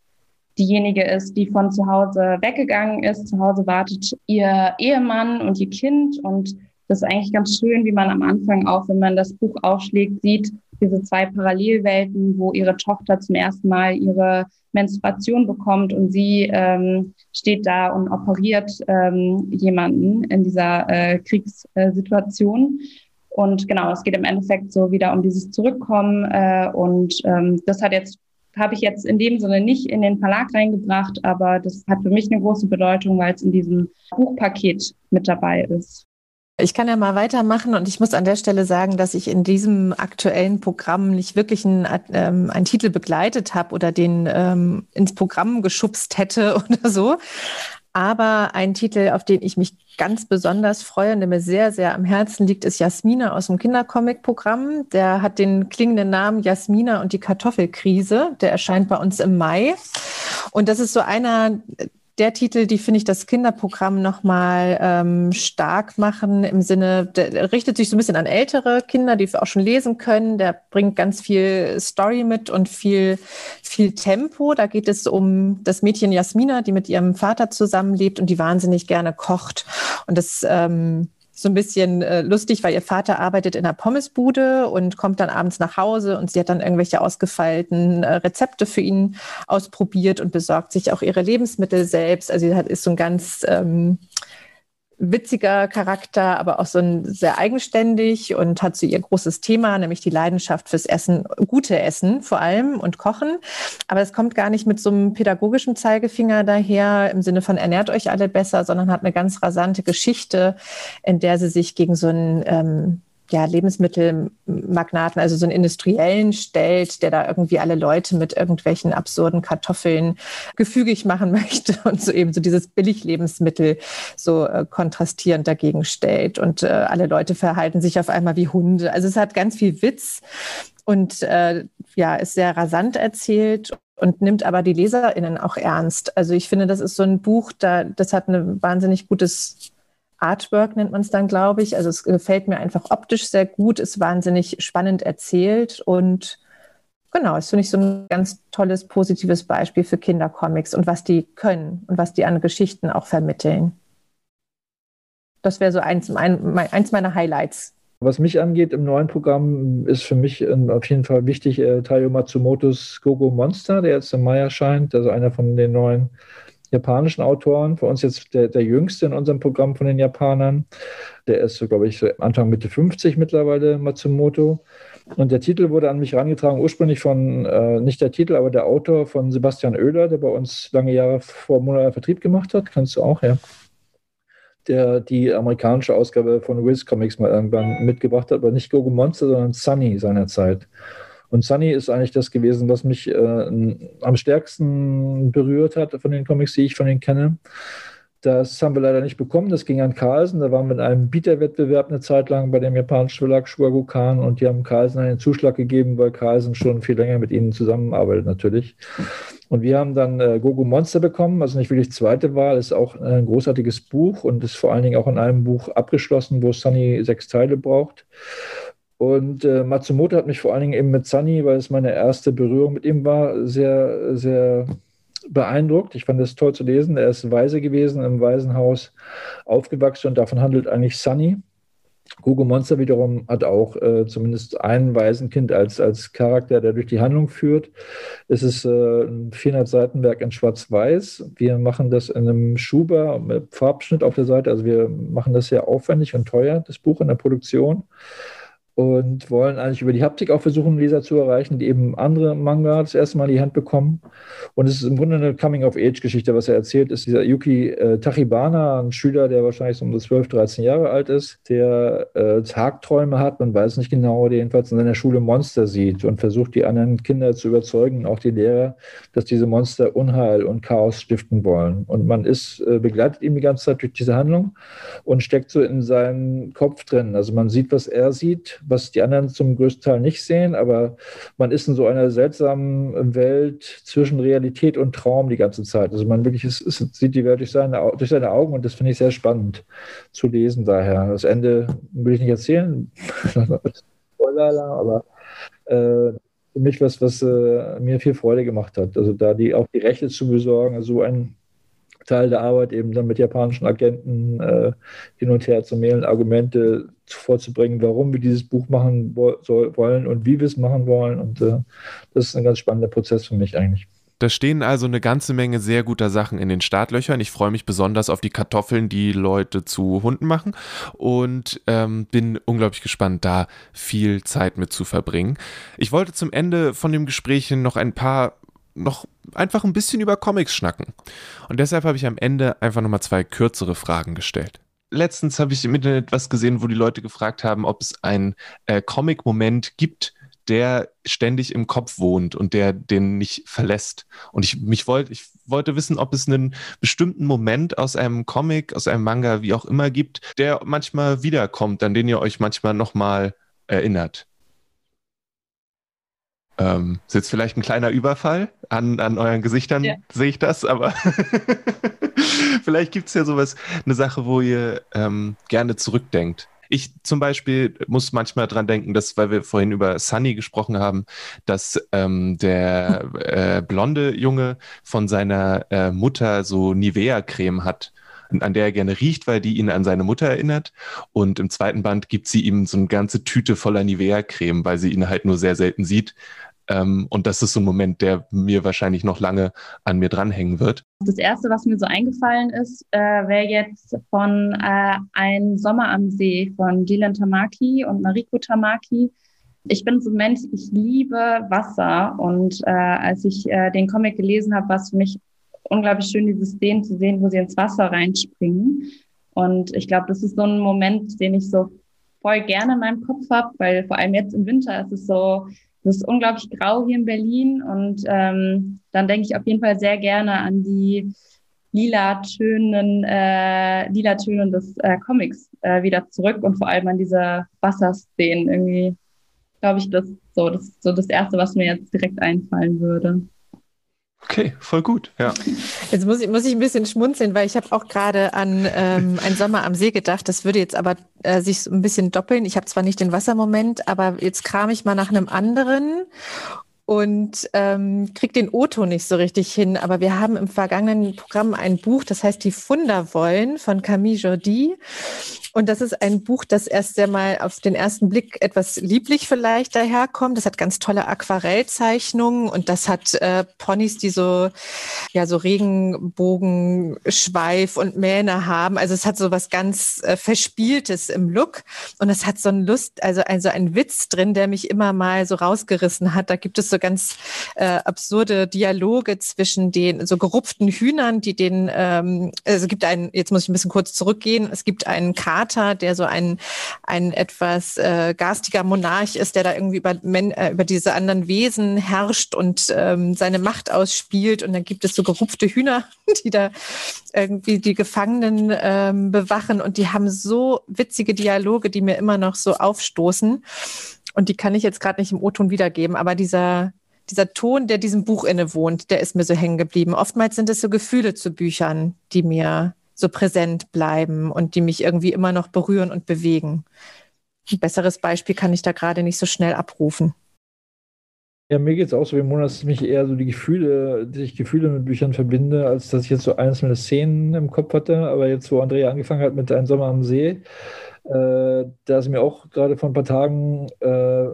S2: diejenige ist, die von zu Hause weggegangen ist. Zu Hause wartet ihr Ehemann und ihr Kind. Und das ist eigentlich ganz schön, wie man am Anfang auch, wenn man das Buch aufschlägt, sieht, diese zwei Parallelwelten, wo ihre Tochter zum ersten Mal ihre Menstruation bekommt und sie ähm, steht da und operiert ähm, jemanden in dieser äh, Kriegssituation. Und genau, es geht im Endeffekt so wieder um dieses Zurückkommen. Äh, und ähm, das hat jetzt, habe ich jetzt in dem Sinne nicht in den Verlag reingebracht, aber das hat für mich eine große Bedeutung, weil es in diesem Buchpaket mit dabei ist.
S3: Ich kann ja mal weitermachen und ich muss an der Stelle sagen, dass ich in diesem aktuellen Programm nicht wirklich einen, ähm, einen Titel begleitet habe oder den ähm, ins Programm geschubst hätte oder so. Aber ein Titel, auf den ich mich ganz besonders freue und der mir sehr, sehr am Herzen liegt, ist Jasmina aus dem Kindercomic-Programm. Der hat den klingenden Namen Jasmina und die Kartoffelkrise. Der erscheint bei uns im Mai. Und das ist so einer der Titel, die finde ich das Kinderprogramm nochmal ähm, stark machen im Sinne, der richtet sich so ein bisschen an ältere Kinder, die auch schon lesen können. Der bringt ganz viel Story mit und viel, viel Tempo. Da geht es um das Mädchen Jasmina, die mit ihrem Vater zusammenlebt und die wahnsinnig gerne kocht. Und das ähm, so ein bisschen äh, lustig, weil ihr Vater arbeitet in einer Pommesbude und kommt dann abends nach Hause und sie hat dann irgendwelche ausgefeilten äh, Rezepte für ihn ausprobiert und besorgt sich auch ihre Lebensmittel selbst. Also sie hat, ist so ein ganz ähm, witziger Charakter, aber auch so ein sehr eigenständig und hat so ihr großes Thema, nämlich die Leidenschaft fürs Essen, gute Essen vor allem und Kochen. Aber es kommt gar nicht mit so einem pädagogischen Zeigefinger daher im Sinne von ernährt euch alle besser, sondern hat eine ganz rasante Geschichte, in der sie sich gegen so ein ähm, ja, Lebensmittelmagnaten, also so einen Industriellen stellt, der da irgendwie alle Leute mit irgendwelchen absurden Kartoffeln gefügig machen möchte und so eben so dieses Billiglebensmittel so äh, kontrastierend dagegen stellt. Und äh, alle Leute verhalten sich auf einmal wie Hunde. Also es hat ganz viel Witz und äh, ja, ist sehr rasant erzählt und nimmt aber die LeserInnen auch ernst. Also ich finde, das ist so ein Buch, da, das hat ein wahnsinnig gutes Artwork nennt man es dann, glaube ich. Also es gefällt mir einfach optisch sehr gut, ist wahnsinnig spannend erzählt und genau, das finde ich so ein ganz tolles, positives Beispiel für Kindercomics und was die können und was die an Geschichten auch vermitteln. Das wäre so eins, eins meiner Highlights.
S4: Was mich angeht, im neuen Programm ist für mich auf jeden Fall wichtig äh, Tayo Matsumotos Gogo Monster, der jetzt im Mai erscheint, also einer von den neuen japanischen Autoren. Für uns jetzt der, der jüngste in unserem Programm von den Japanern. Der ist, so, glaube ich, so Anfang Mitte 50 mittlerweile, Matsumoto. Und der Titel wurde an mich herangetragen, ursprünglich von, äh, nicht der Titel, aber der Autor von Sebastian Oehler, der bei uns lange Jahre vor Monat Vertrieb gemacht hat. Kannst du auch, ja. Der die amerikanische Ausgabe von Wiz Comics mal irgendwann mitgebracht hat, aber nicht Gogo Monster, sondern Sunny seinerzeit. Und Sunny ist eigentlich das gewesen, was mich äh, am stärksten berührt hat von den Comics, die ich von ihnen kenne. Das haben wir leider nicht bekommen. Das ging an Carlsen. Da waren wir in einem Bieterwettbewerb eine Zeit lang bei dem japanischen Verlag Shuagukan und die haben Carlsen einen Zuschlag gegeben, weil Carlsen schon viel länger mit ihnen zusammenarbeitet natürlich. Und wir haben dann äh, Gogo Monster bekommen, also nicht wirklich zweite Wahl, ist auch ein großartiges Buch und ist vor allen Dingen auch in einem Buch abgeschlossen, wo Sunny sechs Teile braucht. Und äh, Matsumoto hat mich vor allen Dingen eben mit Sunny, weil es meine erste Berührung mit ihm war, sehr, sehr beeindruckt. Ich fand es toll zu lesen. Er ist weise gewesen, im Waisenhaus aufgewachsen und davon handelt eigentlich Sunny. Google Monster wiederum hat auch äh, zumindest ein Waisenkind als, als Charakter, der durch die Handlung führt. Es ist äh, ein 400-Seitenwerk in Schwarz-Weiß. Wir machen das in einem Schuber mit Farbschnitt auf der Seite. Also wir machen das sehr aufwendig und teuer, das Buch in der Produktion. Und wollen eigentlich über die Haptik auch versuchen, Leser zu erreichen, die eben andere Manga das erste Mal in die Hand bekommen. Und es ist im Grunde eine Coming-of-Age-Geschichte, was er erzählt, ist dieser Yuki äh, Tachibana, ein Schüler, der wahrscheinlich so um 12, 13 Jahre alt ist, der äh, Tagträume hat, man weiß nicht genau, der jedenfalls in seiner Schule Monster sieht und versucht, die anderen Kinder zu überzeugen, auch die Lehrer, dass diese Monster Unheil und Chaos stiften wollen. Und man ist, äh, begleitet ihn die ganze Zeit durch diese Handlung und steckt so in seinen Kopf drin. Also man sieht, was er sieht, was die anderen zum größten Teil nicht sehen, aber man ist in so einer seltsamen Welt zwischen Realität und Traum die ganze Zeit. Also man wirklich ist, ist, sieht die Welt durch seine, durch seine Augen und das finde ich sehr spannend zu lesen daher. Das Ende will ich nicht erzählen, aber äh, für mich was, was äh, mir viel Freude gemacht hat. Also da die auch die Rechte zu besorgen, also so ein Teil der Arbeit, eben dann mit japanischen Agenten äh, hin und her zu mailen, Argumente vorzubringen, warum wir dieses Buch machen wo soll, wollen und wie wir es machen wollen. Und äh, das ist ein ganz spannender Prozess für mich eigentlich.
S1: Da stehen also eine ganze Menge sehr guter Sachen in den Startlöchern. Ich freue mich besonders auf die Kartoffeln, die Leute zu Hunden machen und ähm, bin unglaublich gespannt, da viel Zeit mit zu verbringen. Ich wollte zum Ende von dem Gespräch noch ein paar noch einfach ein bisschen über Comics schnacken. Und deshalb habe ich am Ende einfach nochmal zwei kürzere Fragen gestellt. Letztens habe ich im Internet was gesehen, wo die Leute gefragt haben, ob es einen äh, Comic-Moment gibt, der ständig im Kopf wohnt und der den nicht verlässt. Und ich mich wollte, ich wollte wissen, ob es einen bestimmten Moment aus einem Comic, aus einem Manga, wie auch immer gibt, der manchmal wiederkommt, an den ihr euch manchmal nochmal erinnert. Ähm, ist jetzt vielleicht ein kleiner Überfall an, an euren Gesichtern, ja. sehe ich das, aber vielleicht gibt es ja sowas, eine Sache, wo ihr ähm, gerne zurückdenkt. Ich zum Beispiel muss manchmal dran denken, dass, weil wir vorhin über Sunny gesprochen haben, dass ähm, der äh, blonde Junge von seiner äh, Mutter so Nivea-Creme hat an der er gerne riecht, weil die ihn an seine Mutter erinnert. Und im zweiten Band gibt sie ihm so eine ganze Tüte voller Nivea-Creme, weil sie ihn halt nur sehr selten sieht. Ähm, und das ist so ein Moment, der mir wahrscheinlich noch lange an mir dranhängen wird.
S2: Das erste, was mir so eingefallen ist, äh, wäre jetzt von äh, Ein Sommer am See von Dylan Tamaki und Mariko Tamaki. Ich bin so ein Mensch, ich liebe Wasser. Und äh, als ich äh, den Comic gelesen habe, war es für mich unglaublich schön, diese Szenen zu sehen, wo sie ins Wasser reinspringen. Und ich glaube, das ist so ein Moment, den ich so voll gerne in meinem Kopf habe, weil vor allem jetzt im Winter ist es so, es ist unglaublich grau hier in Berlin und ähm, dann denke ich auf jeden Fall sehr gerne an die lila Tönen, äh, des äh, Comics äh, wieder zurück und vor allem an diese Wasserszenen irgendwie, glaube ich, das so das so das erste, was mir jetzt direkt einfallen würde.
S1: Okay, voll gut, ja.
S3: Jetzt muss ich, muss ich ein bisschen schmunzeln, weil ich habe auch gerade an ähm, einen Sommer am See gedacht. Das würde jetzt aber äh, sich so ein bisschen doppeln. Ich habe zwar nicht den Wassermoment, aber jetzt kram ich mal nach einem anderen und ähm, krieg den Otto nicht so richtig hin. Aber wir haben im vergangenen Programm ein Buch, das heißt Die Funder wollen von Camille Jordi. Und das ist ein Buch, das erst einmal auf den ersten Blick etwas lieblich vielleicht daherkommt. Das hat ganz tolle Aquarellzeichnungen und das hat äh, Ponys, die so, ja, so Regenbogen, Schweif und Mähne haben. Also es hat so was ganz äh, Verspieltes im Look. Und es hat so ein Lust, also, also ein Witz drin, der mich immer mal so rausgerissen hat. Da gibt es so ganz äh, absurde Dialoge zwischen den so gerupften Hühnern, die den, ähm, also es gibt einen, jetzt muss ich ein bisschen kurz zurückgehen, es gibt einen Kater, der so ein, ein etwas äh, garstiger Monarch ist, der da irgendwie über, Men äh, über diese anderen Wesen herrscht und ähm, seine Macht ausspielt. Und dann gibt es so gerupfte Hühner, die da irgendwie die Gefangenen ähm, bewachen. Und die haben so witzige Dialoge, die mir immer noch so aufstoßen. Und die kann ich jetzt gerade nicht im O-Ton wiedergeben, aber dieser, dieser Ton, der diesem Buch innewohnt, der ist mir so hängen geblieben. Oftmals sind es so Gefühle zu Büchern, die mir so präsent bleiben und die mich irgendwie immer noch berühren und bewegen. Ein besseres Beispiel kann ich da gerade nicht so schnell abrufen.
S4: Ja, mir geht es auch so wie Mona, dass mich eher so die Gefühle, dass ich Gefühle mit Büchern verbinde, als dass ich jetzt so einzelne Szenen im Kopf hatte. Aber jetzt, wo Andrea angefangen hat mit Ein Sommer am See, äh, da ist mir auch gerade vor ein paar Tagen äh,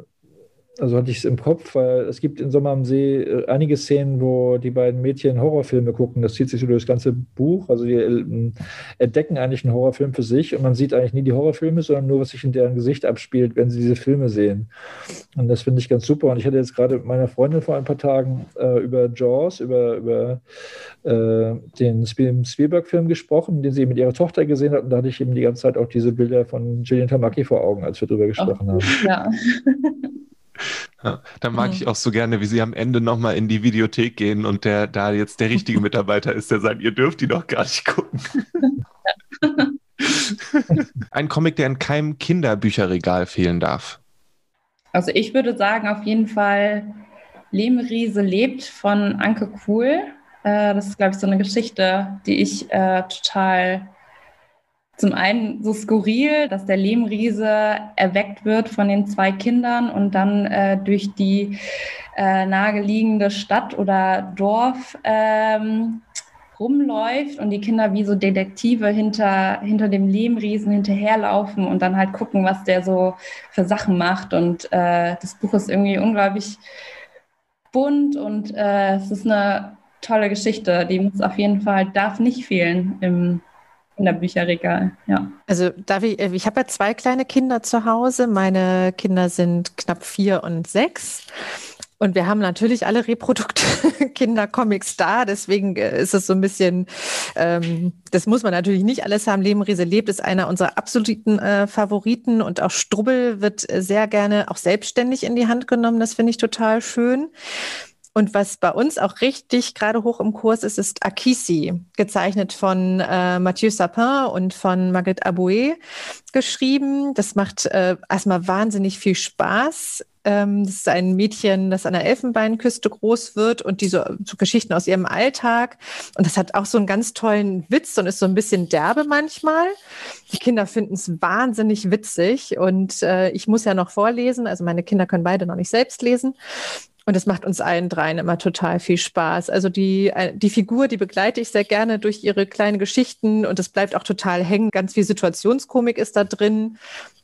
S4: Also hatte ich es im Kopf, weil es gibt in Sommer am See äh, einige Szenen, wo die beiden Mädchen Horrorfilme gucken. Das zieht sich so durch das ganze Buch. Also die äh, entdecken eigentlich einen Horrorfilm für sich und man sieht eigentlich nie die Horrorfilme, sondern nur, was sich in deren Gesicht abspielt, wenn sie diese Filme sehen. Und das finde ich ganz super. Und ich hatte jetzt gerade mit meiner Freundin vor ein paar Tagen äh, über Jaws, über, über äh, den Spielberg-Film gesprochen, den sie mit ihrer Tochter gesehen hat. Und da hatte ich eben die ganze Zeit auch diese Bilder von Gillian Tamaki vor Augen, als wir darüber gesprochen oh, haben. Ja.
S1: Ja, da mag mhm. ich auch so gerne, wie sie am Ende nochmal in die Videothek gehen und der da jetzt der richtige Mitarbeiter ist, der sagt, ihr dürft die doch gar nicht gucken. Ein Comic, der in keinem Kinderbücherregal fehlen darf.
S2: Also ich würde sagen, auf jeden Fall Lehmriese lebt von Anke Kuhl. Äh, das ist, glaube ich, so eine Geschichte, die ich äh, total zum einen so skurril, dass der Lehmriese erweckt wird von den zwei Kindern und dann äh, durch die äh, naheliegende Stadt oder Dorf ähm, rumläuft und die Kinder wie so Detektive hinter, hinter dem Lehmriesen hinterherlaufen und dann halt gucken, was der so für Sachen macht. Und äh, das Buch ist irgendwie unglaublich bunt und äh, es ist eine tolle Geschichte. Die muss auf jeden Fall, darf nicht fehlen im Kinderbücherregal, ja.
S3: Also darf ich, ich habe ja zwei kleine Kinder zu Hause. Meine Kinder sind knapp vier und sechs. Und wir haben natürlich alle Reprodukt-Kindercomics da, deswegen äh, ist es so ein bisschen, ähm, das muss man natürlich nicht alles haben. Leben Riese lebt ist einer unserer absoluten äh, Favoriten und auch Strubbel wird sehr gerne auch selbstständig in die Hand genommen. Das finde ich total schön. Und was bei uns auch richtig gerade hoch im Kurs ist, ist Akisi, gezeichnet von äh, Mathieu Sapin und von Marguerite Aboué geschrieben. Das macht äh, erstmal wahnsinnig viel Spaß. Ähm, das ist ein Mädchen, das an der Elfenbeinküste groß wird und die so, so Geschichten aus ihrem Alltag. Und das hat auch so einen ganz tollen Witz und ist so ein bisschen derbe manchmal. Die Kinder finden es wahnsinnig witzig und äh, ich muss ja noch vorlesen. Also meine Kinder können beide noch nicht selbst lesen. Und es macht uns allen dreien immer total viel Spaß. Also die, äh, die Figur, die begleite ich sehr gerne durch ihre kleinen Geschichten und es bleibt auch total hängen. Ganz viel Situationskomik ist da drin,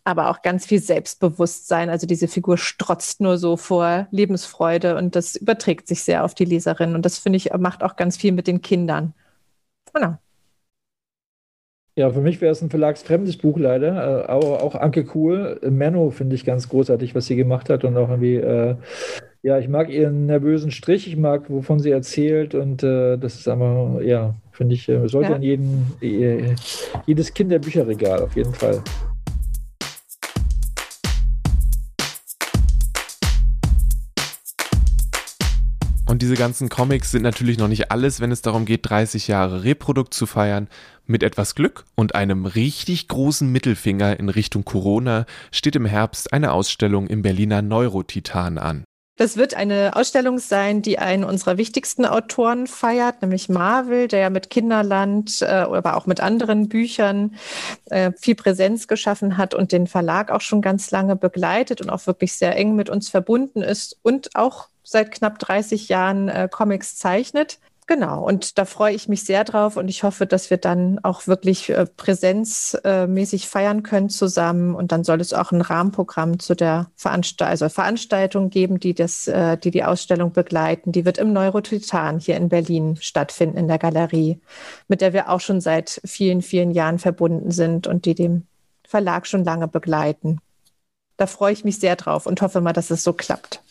S3: aber auch ganz viel Selbstbewusstsein. Also diese Figur strotzt nur so vor Lebensfreude und das überträgt sich sehr auf die Leserin. Und das finde ich macht auch ganz viel mit den Kindern. Genau.
S4: Ja, für mich wäre es ein verlagsfremdes Buch leider, äh, aber auch Anke Kuhl. Menno finde ich ganz großartig, was sie gemacht hat und auch irgendwie äh, ja, ich mag ihren nervösen Strich, ich mag, wovon sie erzählt und äh, das ist aber, ja, finde ich, äh, sollte ja. an jeden, äh, jedes Kinderbücherregal auf jeden Fall.
S1: Und diese ganzen Comics sind natürlich noch nicht alles, wenn es darum geht, 30 Jahre Reprodukt zu feiern. Mit etwas Glück und einem richtig großen Mittelfinger in Richtung Corona steht im Herbst eine Ausstellung im Berliner Neurotitan an.
S3: Das wird eine Ausstellung sein, die einen unserer wichtigsten Autoren feiert, nämlich Marvel, der ja mit Kinderland, äh, aber auch mit anderen Büchern äh, viel Präsenz geschaffen hat und den Verlag auch schon ganz lange begleitet und auch wirklich sehr eng mit uns verbunden ist und auch seit knapp 30 Jahren äh, Comics zeichnet. Genau, und da freue ich mich sehr drauf und ich hoffe, dass wir dann auch wirklich äh, präsenzmäßig feiern können zusammen. Und dann soll es auch ein Rahmenprogramm zu der Veranstalt also Veranstaltung geben, die, das, äh, die die Ausstellung begleiten. Die wird im Neurotitan hier in Berlin stattfinden, in der Galerie, mit der wir auch schon seit vielen, vielen Jahren verbunden sind und die dem Verlag schon lange begleiten. Da freue ich mich sehr drauf und hoffe mal, dass es so klappt.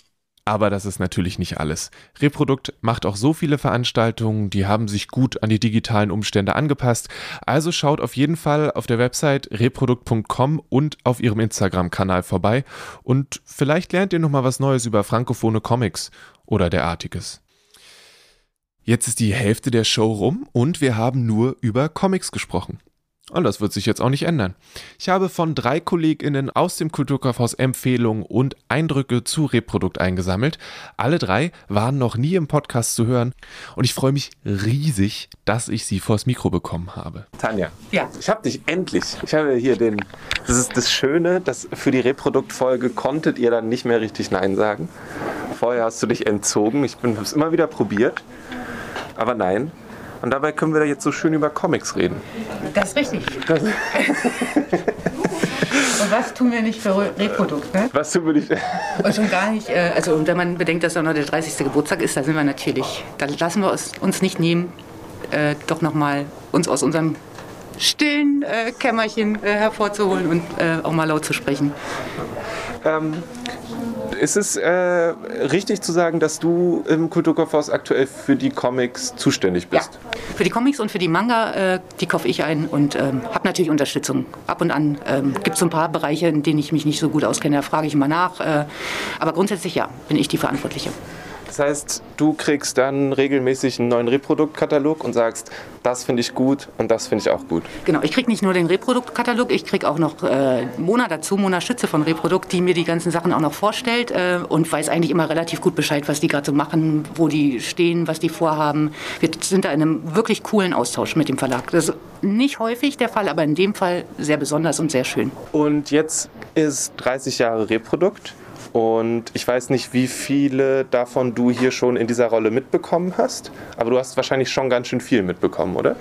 S1: Aber das ist natürlich nicht alles. Reprodukt macht auch so viele Veranstaltungen, die haben sich gut an die digitalen Umstände angepasst. Also schaut auf jeden Fall auf der Website reprodukt.com und auf ihrem Instagram-Kanal vorbei und vielleicht lernt ihr nochmal was Neues über frankophone Comics oder derartiges. Jetzt ist die Hälfte der Show rum und wir haben nur über Comics gesprochen. Und das wird sich jetzt auch nicht ändern. Ich habe von drei KollegInnen aus dem Kulturkaufhaus Empfehlungen und Eindrücke zu Reprodukt eingesammelt. Alle drei waren noch nie im Podcast zu hören und ich freue mich riesig, dass ich sie vors Mikro bekommen habe.
S5: Tanja, ja. ich habe dich endlich. Ich habe hier den. Das ist das Schöne, dass für die Reproduktfolge konntet ihr dann nicht mehr richtig Nein sagen. Vorher hast du dich entzogen. Ich habe es immer wieder probiert. Aber nein, und dabei können wir da jetzt so schön über Comics reden.
S6: Das ist richtig. Das Und was tun wir nicht für Reprodukt? Ne?
S1: Was tun wir nicht?
S6: Und schon gar nicht, äh, also wenn man bedenkt, dass auch noch der 30. Geburtstag ist, da sind wir natürlich, da lassen wir uns, uns nicht nehmen, äh, doch nochmal uns aus unserem stillen äh, Kämmerchen äh, hervorzuholen und äh, auch mal laut zu sprechen.
S1: Ähm, ist es äh, richtig zu sagen, dass du im Kulturkaufhaus aktuell für die Comics zuständig bist?
S6: Ja, für die Comics und für die Manga, äh, die kaufe ich ein und ähm, habe natürlich Unterstützung. Ab und an ähm, gibt es so ein paar Bereiche, in denen ich mich nicht so gut auskenne, da frage ich immer nach. Aber grundsätzlich ja, bin ich die Verantwortliche.
S1: Das heißt, du kriegst dann regelmäßig einen neuen Reproduktkatalog und sagst, das finde ich gut und das finde ich auch gut.
S6: Genau, ich kriege nicht nur den Reproduktkatalog, ich kriege auch noch äh, Mona dazu, Mona Schütze von Reprodukt, die mir die ganzen Sachen auch noch vorstellt äh, und weiß eigentlich immer relativ gut Bescheid, was die gerade so machen, wo die stehen, was die vorhaben. Wir sind da in einem wirklich coolen Austausch mit dem Verlag. Das ist nicht häufig der Fall, aber in dem Fall sehr besonders und sehr schön.
S1: Und jetzt ist 30 Jahre Reprodukt. Und ich weiß nicht, wie viele davon du hier schon in dieser Rolle mitbekommen hast, aber du hast wahrscheinlich schon ganz schön viel mitbekommen, oder?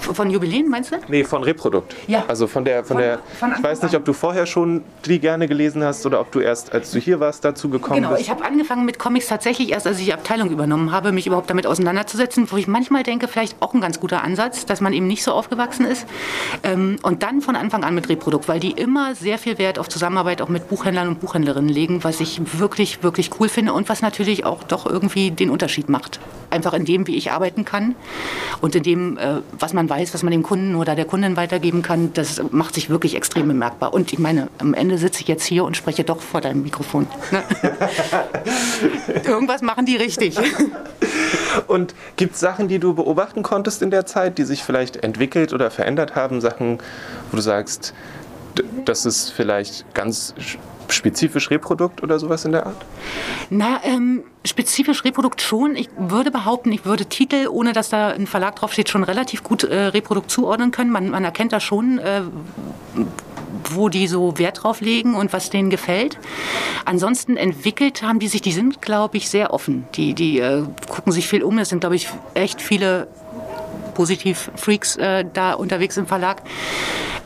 S6: Von Jubiläen meinst du?
S1: Nee, von Reprodukt.
S6: Ja.
S1: Also von der, von,
S6: Von-
S1: der.
S6: von
S1: ich weiß nicht, ob du vorher schon die gerne gelesen hast oder ob du erst, als du hier warst, dazu gekommen
S6: Genau,
S1: bist.
S6: ich habe angefangen mit Comics tatsächlich erst, als ich die Abteilung übernommen habe, mich überhaupt damit auseinanderzusetzen, wo ich manchmal denke, vielleicht auch ein ganz guter Ansatz, dass man eben nicht so aufgewachsen ist. Ähm, und dann von Anfang an mit Reprodukt, weil die immer sehr viel Wert auf Zusammenarbeit auch mit Buchhändlern und Buchhändlerinnen legen, was ich wirklich, wirklich cool finde und was natürlich auch doch irgendwie den Unterschied macht. Einfach in dem, wie ich arbeiten kann und in dem, äh, was man weiß, was man dem Kunden oder der Kundin weitergeben kann, das macht sich wirklich extrem bemerkbar. Und ich meine, am Ende sitze ich jetzt hier und spreche doch vor deinem Mikrofon. Ne? Irgendwas machen die richtig.
S1: Und gibt es Sachen, die du beobachten konntest in der Zeit, die sich vielleicht entwickelt oder verändert haben? Sachen, wo du sagst, das ist vielleicht ganz spezifisch Reprodukt oder sowas in der Art?
S6: Na, ähm, spezifisch Reprodukt schon. Ich würde behaupten, ich würde Titel, ohne dass da ein Verlag draufsteht, schon relativ gut äh, Reprodukt zuordnen können. Man, man erkennt da schon, äh, wo die so Wert drauf legen und was denen gefällt. Ansonsten entwickelt haben die sich, die sind, glaube ich, sehr offen. Die, die äh, gucken sich viel um. Es sind, glaube ich, echt viele Positiv-Freaks äh, da unterwegs im Verlag.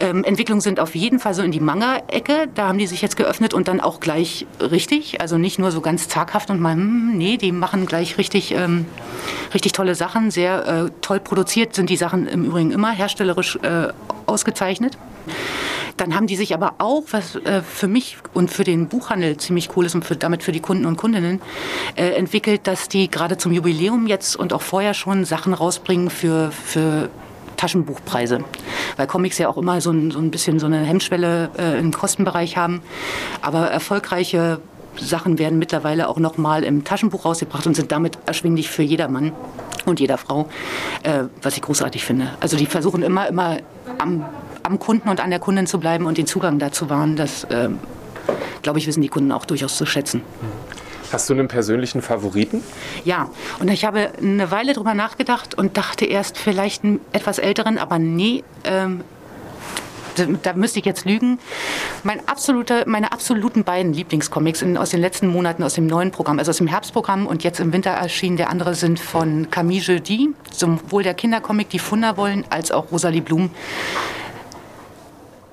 S6: Ähm, Entwicklungen sind auf jeden Fall so in die Manga-Ecke. Da haben die sich jetzt geöffnet und dann auch gleich richtig. Also nicht nur so ganz zaghaft und mal, hm, nee, die machen gleich richtig, ähm, richtig tolle Sachen. Sehr äh, toll produziert sind die Sachen im Übrigen immer, herstellerisch äh, ausgezeichnet. Dann haben die sich aber auch, was äh, für mich und für den Buchhandel ziemlich cool ist und für, damit für die Kunden und Kundinnen, äh, entwickelt, dass die gerade zum Jubiläum jetzt und auch vorher schon Sachen rausbringen für, für Taschenbuchpreise. Weil Comics ja auch immer so ein, so ein bisschen so eine Hemmschwelle äh, im Kostenbereich haben. Aber erfolgreiche Sachen werden mittlerweile auch nochmal im Taschenbuch rausgebracht und sind damit erschwinglich für jedermann und jeder Frau, äh, was ich großartig finde. Also die versuchen immer, immer am, am Kunden und an der Kundin zu bleiben und den Zugang dazu wahren. Das, äh, glaube ich, wissen die Kunden auch durchaus zu schätzen.
S1: Hast du einen persönlichen Favoriten?
S6: Ja, und ich habe eine Weile drüber nachgedacht und dachte erst vielleicht einen etwas älteren, aber nee, ähm, da, müsste ich jetzt lügen. Mein absolute, meine absoluten beiden Lieblingscomics in, aus den letzten Monaten aus dem neuen Programm, also aus dem Herbstprogramm und jetzt im Winter erschienen, der andere sind von Camille Jeudi, sowohl der Kindercomic Die Funder wollen, als auch Rosalie Blum.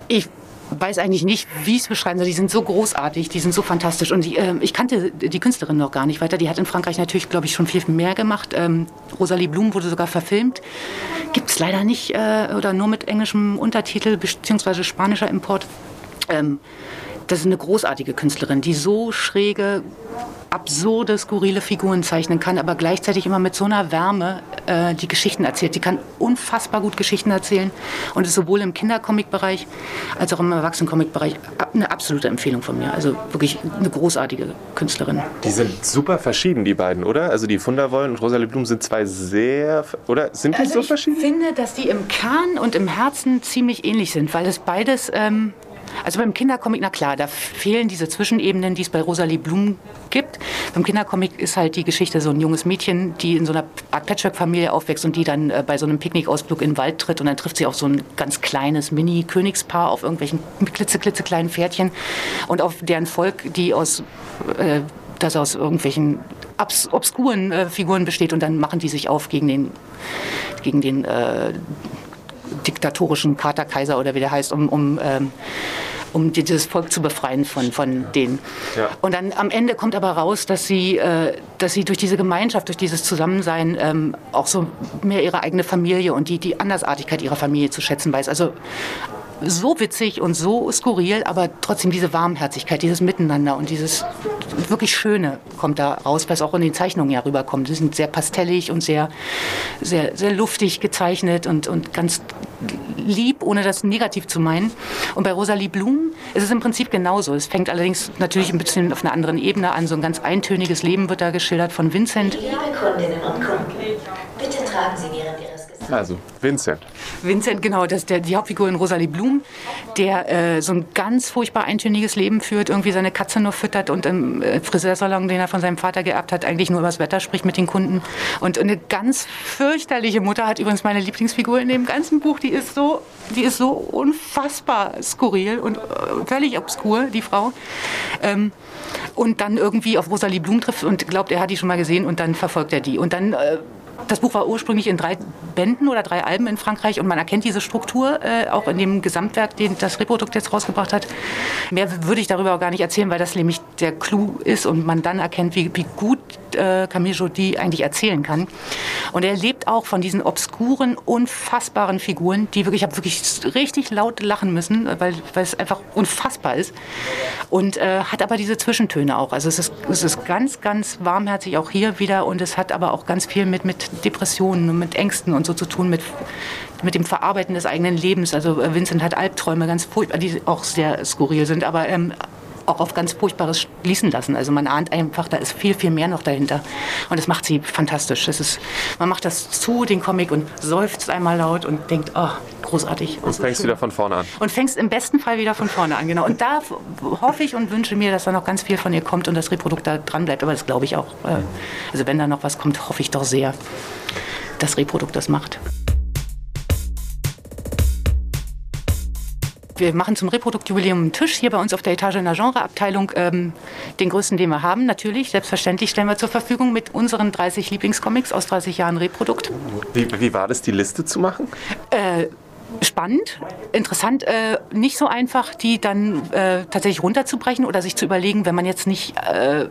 S6: Ich weiß eigentlich nicht, wie ich es beschreiben soll. Die sind so großartig, die sind so fantastisch. Und die, äh, ich kannte die Künstlerin noch gar nicht weiter. Die hat in Frankreich natürlich, glaube ich, schon viel mehr gemacht. Ähm, Rosalie Blum wurde sogar verfilmt. Gibt es leider nicht äh, oder nur mit englischem Untertitel beziehungsweise spanischer Import. Ähm, das ist eine großartige Künstlerin, die so schräge, absurde, skurrile Figuren zeichnen kann, aber gleichzeitig immer mit so einer Wärme äh, die Geschichten erzählt. Die kann unfassbar gut Geschichten erzählen und ist sowohl im Kindercomic-Bereich als auch im Erwachsenen-Comic-Bereich eine absolute Empfehlung von mir. Also wirklich eine großartige Künstlerin.
S1: Die sind super verschieden, die beiden, oder? Also die Funderwollen und Rosalie Blum sind zwei sehr, oder? Sind die
S6: Also
S1: so
S6: ich
S1: verschieden?
S6: finde, dass die im Kern und im Herzen ziemlich ähnlich sind, weil es beides, ähm, also beim Kindercomic, na klar, da fehlen diese Zwischenebenen, die es bei Rosalie Blum gibt. Beim Kindercomic ist halt die Geschichte so ein junges Mädchen, die in so einer Art Patchwork-Familie aufwächst und die dann äh, bei so einem Picknickausflug in den Wald tritt und dann trifft sie auf so ein ganz kleines Mini-Königspaar auf irgendwelchen klitzeklitzekleinen Pferdchen und auf deren Volk, die aus äh, das aus irgendwelchen abs obskuren äh, Figuren besteht und dann machen die sich auf gegen den, gegen den äh, diktatorischen Kater Kaiser oder wie der heißt, um, um ähm, um dieses Volk zu befreien von, von denen. Ja. Und dann am Ende kommt aber raus, dass sie, äh, dass sie durch diese Gemeinschaft, durch dieses Zusammensein ähm, auch so mehr ihre eigene Familie und die, die Andersartigkeit ihrer Familie zu schätzen weiß. Also so witzig und so skurril, aber trotzdem diese Warmherzigkeit, dieses Miteinander und dieses wirklich Schöne kommt da raus, was auch in den Zeichnungen ja rüberkommt. Sie sind sehr pastellig und sehr, sehr, sehr luftig gezeichnet und, und ganz lieb, ohne das negativ zu meinen. Und bei Rosalie Blum ist es im Prinzip genauso. Es fängt allerdings natürlich ein bisschen auf einer anderen Ebene an. So ein ganz eintöniges Leben wird da geschildert von Vincent. Liebe Kundinnen und Kunden, bitte tragen Sie
S5: also, Vincent.
S6: Vincent, genau, das der, die Hauptfigur in Rosalie Blum, der äh, so ein ganz furchtbar eintöniges Leben führt, irgendwie seine Katze nur füttert und im äh, Friseursalon, den er von seinem Vater geerbt hat, eigentlich nur über das Wetter spricht mit den Kunden. Und eine ganz fürchterliche Mutter hat übrigens meine Lieblingsfigur in dem ganzen Buch, die ist so, die ist so unfassbar skurril und äh, völlig obskur, die Frau. Ähm, und dann irgendwie auf Rosalie Blum trifft und glaubt, er hat die schon mal gesehen und dann verfolgt er die. Und dann äh, das Buch war ursprünglich in drei Bänden oder drei Alben in Frankreich und man erkennt diese Struktur äh, auch in dem Gesamtwerk, den das Reprodukt jetzt rausgebracht hat. Mehr würde ich darüber auch gar nicht erzählen, weil das nämlich der Clou ist und man dann erkennt, wie, wie gut äh, Camille Jody eigentlich erzählen kann. Und er lebt auch von diesen obskuren, unfassbaren Figuren, die wirklich, ich habe wirklich richtig laut lachen müssen, weil, weil es einfach unfassbar ist. Und äh, hat aber diese Zwischentöne auch. Also es ist, es ist ganz, ganz warmherzig auch hier wieder und es hat aber auch ganz viel mit, mit Depressionen und mit Ängsten und so zu tun, mit, mit dem Verarbeiten des eigenen Lebens. Also äh, Vincent hat Albträume, ganz furchtbar, die auch sehr skurril sind, aber ähm, auch auf ganz Furchtbares schließen lassen. Also man ahnt einfach, da ist viel, viel mehr noch dahinter. Und das macht sie fantastisch. Das ist, man macht das zu, den Comic, und seufzt einmal laut und denkt, oh, großartig.
S5: Und fängst wieder von vorne an.
S6: Und fängst im besten Fall wieder von vorne an, genau. Und da hoffe ich und wünsche mir, dass da noch ganz viel von ihr kommt und das Reprodukt da dran bleibt. Aber das glaube ich auch. Äh, also wenn da noch was kommt, hoffe ich doch sehr, dass Reprodukt das macht. Wir machen zum Reproduktjubiläum einen Tisch hier bei uns auf der Etage in der Genreabteilung. Ähm, den größten, den wir haben, natürlich. Selbstverständlich stellen wir zur Verfügung mit unseren 30 Lieblingscomics aus 30 Jahren Reprodukt.
S5: Wie, wie war das, die Liste zu machen?
S6: Äh, spannend, interessant, äh, nicht so einfach, die dann äh, tatsächlich runterzubrechen oder sich zu überlegen, wenn man jetzt nicht äh,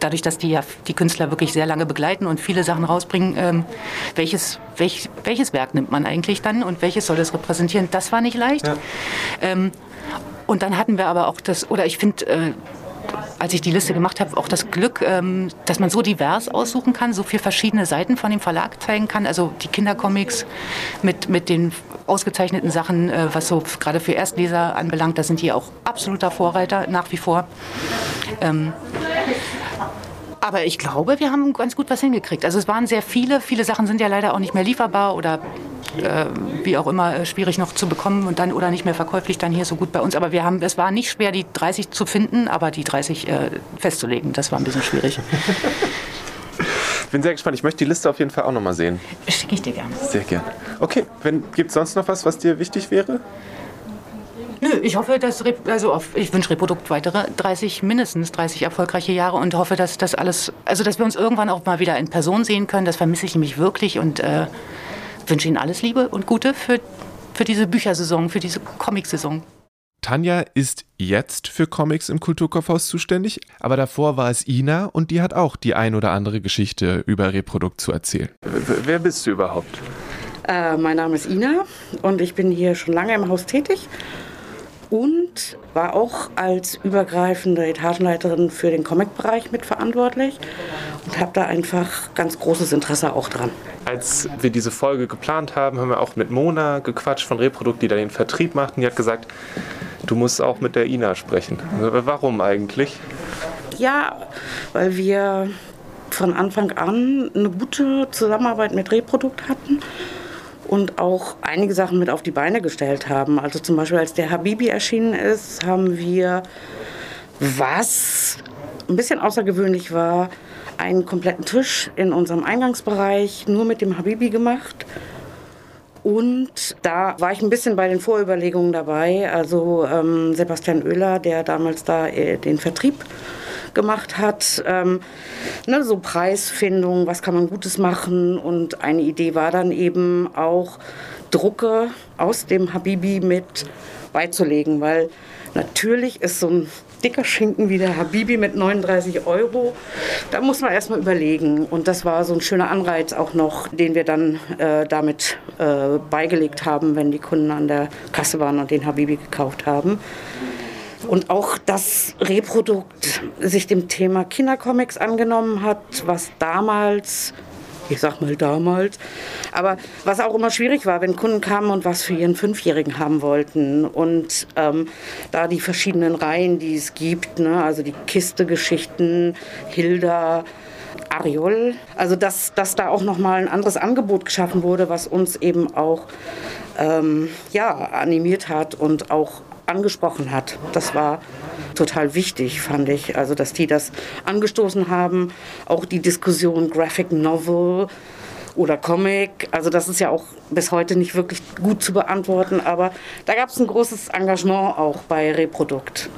S6: dadurch, dass die ja die Künstler wirklich sehr lange begleiten und viele Sachen rausbringen, ähm, welches, welch, welches Werk nimmt man eigentlich dann und welches soll das repräsentieren, das war nicht leicht. Ja. Ähm, und dann hatten wir aber auch das, oder ich finde, äh, als ich die Liste gemacht habe, auch das Glück, ähm, dass man so divers aussuchen kann, so viele verschiedene Seiten von dem Verlag zeigen kann. Also die Kindercomics mit, mit den ausgezeichneten Sachen, äh, was so gerade für Erstleser anbelangt, da sind die auch absoluter Vorreiter nach wie vor. Ähm, aber ich glaube, wir haben ganz gut was hingekriegt. Also es waren sehr viele. Viele Sachen sind ja leider auch nicht mehr lieferbar oder äh, wie auch immer äh, schwierig noch zu bekommen und dann oder nicht mehr verkäuflich dann hier so gut bei uns. Aber wir haben, es war nicht schwer, die 30 zu finden, aber die 30 äh, festzulegen. Das war ein bisschen schwierig.
S5: Ich bin sehr gespannt. Ich möchte die Liste auf jeden Fall auch noch mal sehen.
S6: Schicke ich dir gerne.
S5: Sehr gerne. Okay, gibt es sonst noch was, was dir wichtig wäre?
S6: Ich hoffe, dass also auf, ich wünsche Reprodukt weitere 30, mindestens 30 erfolgreiche Jahre und hoffe, dass das alles, also dass wir uns irgendwann auch mal wieder in Person sehen können. Das vermisse ich nämlich wirklich und äh, wünsche Ihnen alles Liebe und Gute für, für diese Büchersaison, für diese Comicsaison.
S1: Tanja ist jetzt für Comics im Kulturkaufhaus zuständig, aber davor war es Ina und die hat auch die ein oder andere Geschichte über Reprodukt zu erzählen.
S5: Wer bist du überhaupt?
S7: Äh, mein Name ist Ina und ich bin hier schon lange im Haus tätig und war auch als übergreifende Etagenleiterin für den Comic-Bereich mitverantwortlich und habe da einfach ganz großes Interesse auch dran.
S5: Als wir diese Folge geplant haben, haben wir auch mit Mona gequatscht von Reprodukt, die da den Vertrieb macht und die hat gesagt, du musst auch mit der Ina sprechen. Warum eigentlich?
S7: Ja, weil wir von Anfang an eine gute Zusammenarbeit mit Reprodukt hatten und auch einige Sachen mit auf die Beine gestellt haben. Also zum Beispiel, als der Habibi erschienen ist, haben wir, was ein bisschen außergewöhnlich war, einen kompletten Tisch in unserem Eingangsbereich nur mit dem Habibi gemacht. Und da war ich ein bisschen bei den Vorüberlegungen dabei. Also ähm, Sebastian Oehler, der damals da äh, den Vertrieb gemacht hat. Ähm, ne, so Preisfindung, was kann man Gutes machen. Und eine Idee war dann eben auch Drucke aus dem Habibi mit beizulegen, weil natürlich ist so ein dicker Schinken wie der Habibi mit 39 Euro, da muss man erstmal überlegen. Und das war so ein schöner Anreiz auch noch, den wir dann äh, damit äh, beigelegt haben, wenn die Kunden an der Kasse waren und den Habibi gekauft haben. Und auch das Reprodukt sich dem Thema Kindercomics angenommen hat, was damals ich sag mal damals. Aber was auch immer schwierig war, wenn Kunden kamen und was für ihren Fünfjährigen haben wollten. Und ähm, da die verschiedenen Reihen, die es gibt, ne, also die Kiste-Geschichten, Hilda, Ariol, also dass, dass da auch nochmal ein anderes Angebot geschaffen wurde, was uns eben auch ähm, ja, animiert hat und auch angesprochen hat. Das war total wichtig, fand ich. Also, dass die das angestoßen haben. Auch die Diskussion Graphic Novel oder Comic. Also das ist ja auch bis heute nicht wirklich gut zu beantworten, aber da gab es ein großes Engagement auch bei Reprodukt.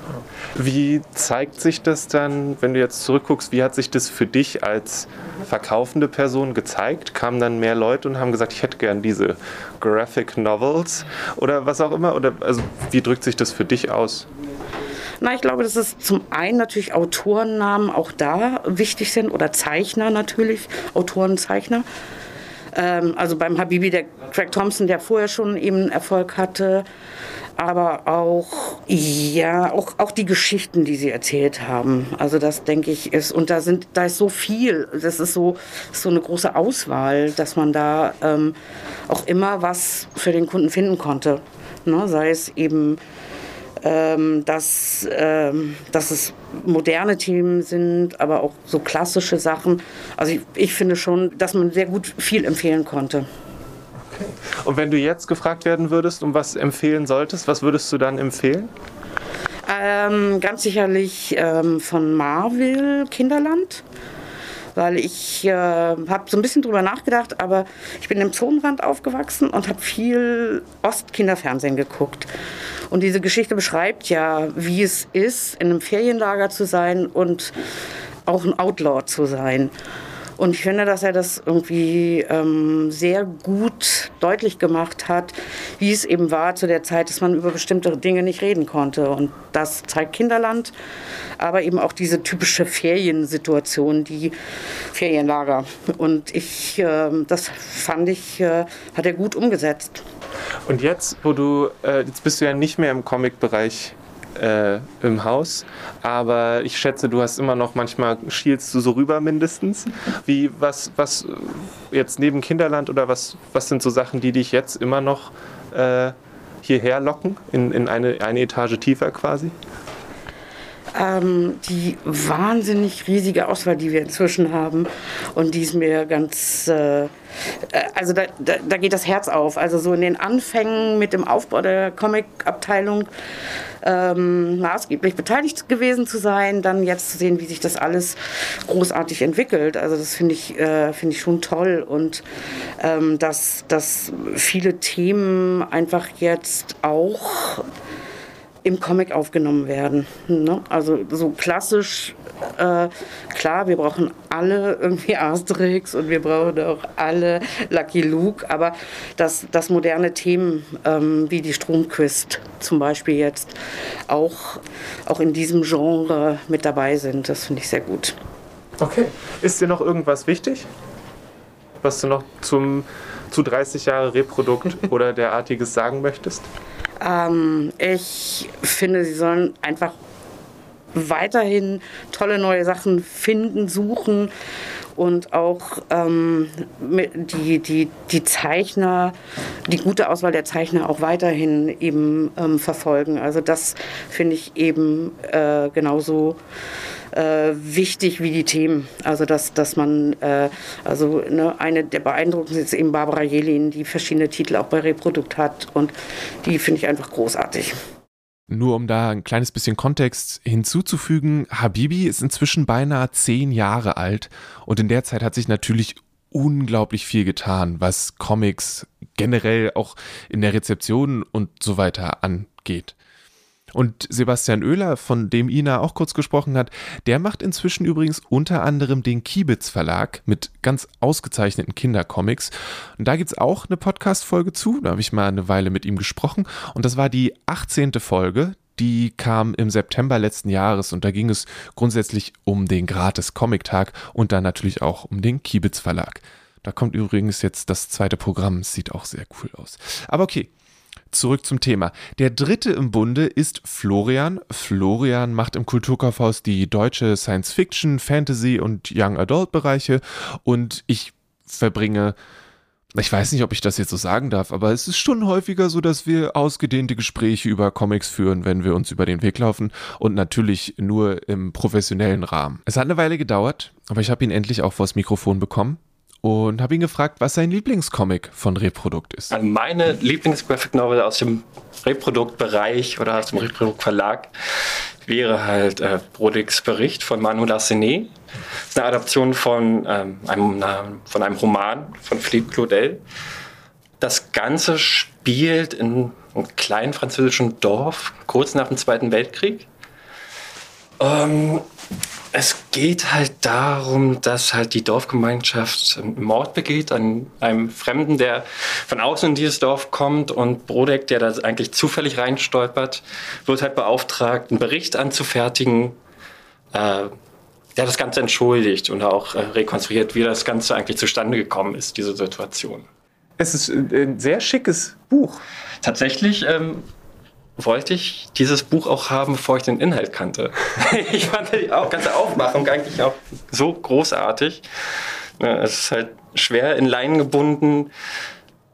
S5: Wie zeigt sich das dann, wenn du jetzt zurückguckst, wie hat sich das für dich als verkaufende Person gezeigt? Kamen dann mehr Leute und haben gesagt, ich hätte gern diese Graphic Novels oder was auch immer? Oder also wie drückt sich das für dich aus?
S7: Na, ich glaube, dass es zum einen natürlich Autorennamen auch da wichtig sind oder Zeichner natürlich, Autoren, Zeichner. Ähm, also beim Habibi, der Craig Thompson, der vorher schon eben Erfolg hatte, aber auch, ja, auch, auch die Geschichten, die sie erzählt haben. Also das denke ich ist, und da sind, da ist so viel, das ist so, so eine große Auswahl, dass man da ähm, auch immer was für den Kunden finden konnte. Ne? Sei es eben ähm, dass, ähm, dass es moderne Themen sind, aber auch so klassische Sachen. Also ich, ich finde schon, dass man sehr gut viel empfehlen konnte.
S5: Okay. Und wenn du jetzt gefragt werden würdest, um was empfehlen solltest, was würdest du dann empfehlen?
S7: Ähm, ganz sicherlich ähm, von Marvel Kinderland weil ich äh, habe so ein bisschen drüber nachgedacht, aber ich bin im Zonenrand aufgewachsen und habe viel Ostkinderfernsehen geguckt. Und diese Geschichte beschreibt ja, wie es ist, in einem Ferienlager zu sein und auch ein Outlaw zu sein. Und ich finde, dass er das irgendwie ähm, sehr gut deutlich gemacht hat, wie es eben war zu der Zeit, dass man über bestimmte Dinge nicht reden konnte. Und das zeigt Kinderland, aber eben auch diese typische Feriensituation, die Ferienlager. Und ich, äh, das fand ich, äh, hat er gut umgesetzt.
S5: Und jetzt, wo du, äh, jetzt bist du ja nicht mehr im Comic-Bereich äh, im Haus. Aber ich schätze, du hast immer noch manchmal schielst du so rüber mindestens. Wie, was, was jetzt neben Kinderland oder was, was sind so Sachen, die dich jetzt immer noch äh, hierher locken, in, in eine, eine Etage tiefer quasi?
S7: Ähm, die wahnsinnig riesige Auswahl, die wir inzwischen haben. Und die ist mir ganz, äh, äh, also da, da, da, geht das Herz auf. Also so in den Anfängen mit dem Aufbau der Comic-Abteilung ähm, maßgeblich beteiligt gewesen zu sein, dann jetzt zu sehen, wie sich das alles großartig entwickelt. Also das finde ich, äh, finde ich schon toll und ähm, dass, dass viele Themen einfach jetzt auch im Comic aufgenommen werden. Ne? Also so klassisch, äh, klar, wir brauchen alle irgendwie Asterix und wir brauchen auch alle Lucky Luke, aber dass, dass moderne Themen ähm, wie die Stromquist zum Beispiel jetzt auch, auch in diesem Genre mit dabei sind, das finde ich sehr gut.
S5: Okay. Ist dir noch irgendwas wichtig, was du noch zum, zu 30 Jahre Reprodukt oder derartiges sagen möchtest?
S7: Ähm, ich finde, sie sollen einfach weiterhin tolle neue Sachen finden, suchen und auch ähm, die, die, die Zeichner, die gute Auswahl der Zeichner auch weiterhin eben ähm, verfolgen. Also das finde ich eben äh, genauso äh, wichtig wie die Themen. Also dass, dass man, äh, also ne, eine der beeindruckendsten ist eben Barbara Jelin, die verschiedene Titel auch bei Reprodukt hat und die finde ich einfach großartig.
S1: Nur um da ein kleines bisschen Kontext hinzuzufügen, Habibi ist inzwischen beinahe zehn Jahre alt und in der Zeit hat sich natürlich unglaublich viel getan, was Comics generell auch in der Rezeption und so weiter angeht. Und Sebastian Oehler, von dem Ina auch kurz gesprochen hat, der macht inzwischen übrigens unter anderem den Kiebitz Verlag mit ganz ausgezeichneten Kindercomics. Und da gibt es auch eine Podcast-Folge zu. Da habe ich mal eine Weile mit ihm gesprochen. Und das war die 18. Folge. Die kam im September letzten Jahres und da ging es grundsätzlich um den Gratis-Comic-Tag und dann natürlich auch um den Kiebitz Verlag. Da kommt übrigens jetzt das zweite Programm. Sieht auch sehr cool aus. Aber okay, Zurück zum Thema. Der dritte im Bunde ist Florian. Florian macht im Kulturkaufhaus die deutsche Science Fiction, Fantasy und Young Adult Bereiche und ich verbringe ich weiß nicht, ob ich das jetzt so sagen darf, aber es ist schon häufiger so, dass wir ausgedehnte Gespräche über Comics führen, wenn wir uns über den Weg laufen und natürlich nur im professionellen Rahmen. Es hat eine Weile gedauert, aber ich habe ihn endlich auch vors Mikrofon bekommen und habe ihn gefragt, was sein Lieblingscomic von Reprodukt ist.
S8: Also meine Lieblingsgraphic Novel aus dem Reproduktbereich oder aus dem Reprodukt Verlag wäre halt äh, Brodix Bericht von Manu Larsenet. Das ist eine Adaption von, ähm, einem, von einem Roman von Philippe Claudel. Das Ganze spielt in einem kleinen französischen Dorf kurz nach dem Zweiten Weltkrieg. Ähm, es geht halt darum, dass halt die Dorfgemeinschaft Mord begeht an einem Fremden, der von außen in dieses Dorf kommt und Brodek, der da eigentlich zufällig reinstolpert, wird halt beauftragt, einen Bericht anzufertigen, äh, der das Ganze entschuldigt und auch äh, rekonstruiert, wie das Ganze eigentlich zustande gekommen ist, diese Situation.
S5: Es ist ein sehr schickes Buch.
S8: Tatsächlich ähm, wollte ich dieses Buch auch haben, bevor ich den Inhalt kannte. ich fand die ganze Aufmachung eigentlich auch so großartig. Es ist halt schwer in Leinen gebunden.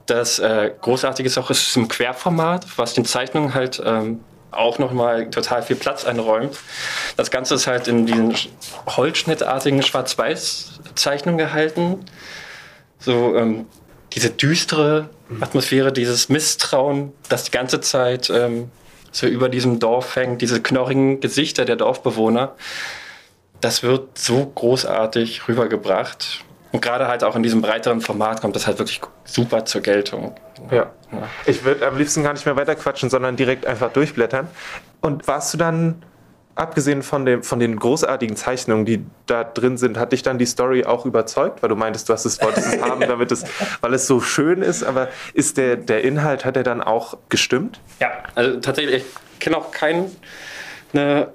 S8: Das äh, Großartige ist auch, es ist im Querformat, was den Zeichnungen halt ähm, auch nochmal total viel Platz einräumt. Das Ganze ist halt in diesen holzschnittartigen Schwarz-Weiß-Zeichnungen gehalten. So ähm, diese düstere Atmosphäre, dieses Misstrauen, das die ganze Zeit ähm, so über diesem Dorf hängt, diese knorrigen Gesichter der Dorfbewohner, das wird so großartig rübergebracht. Und gerade halt auch in diesem breiteren Format kommt das halt wirklich super zur Geltung.
S5: Ja. ja. Ich würde am liebsten gar nicht mehr weiterquatschen, sondern direkt einfach durchblättern. Und warst du dann abgesehen von, dem, von den großartigen Zeichnungen, die da drin sind, hat dich dann die Story auch überzeugt? Weil du meintest, du hast es, wolltest es haben, damit es, weil es so schön ist, aber ist der, der Inhalt, hat er dann auch gestimmt?
S8: Ja, also tatsächlich, ich kenne auch keine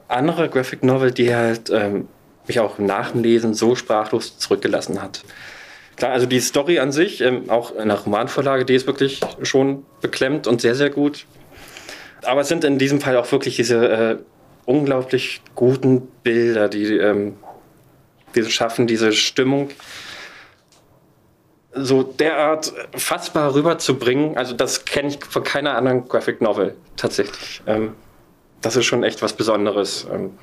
S8: andere Graphic Novel, die halt ähm, mich auch nach dem Lesen so sprachlos zurückgelassen hat. Klar, also die Story an sich, ähm, auch in der Romanvorlage, die ist wirklich schon beklemmt und sehr, sehr gut. Aber es sind in diesem Fall auch wirklich diese äh, unglaublich guten Bilder, die, ähm, die schaffen, diese Stimmung so derart fassbar rüberzubringen. Also das kenne ich von keiner anderen Graphic Novel tatsächlich. Ähm, das ist schon echt was Besonderes. Ähm,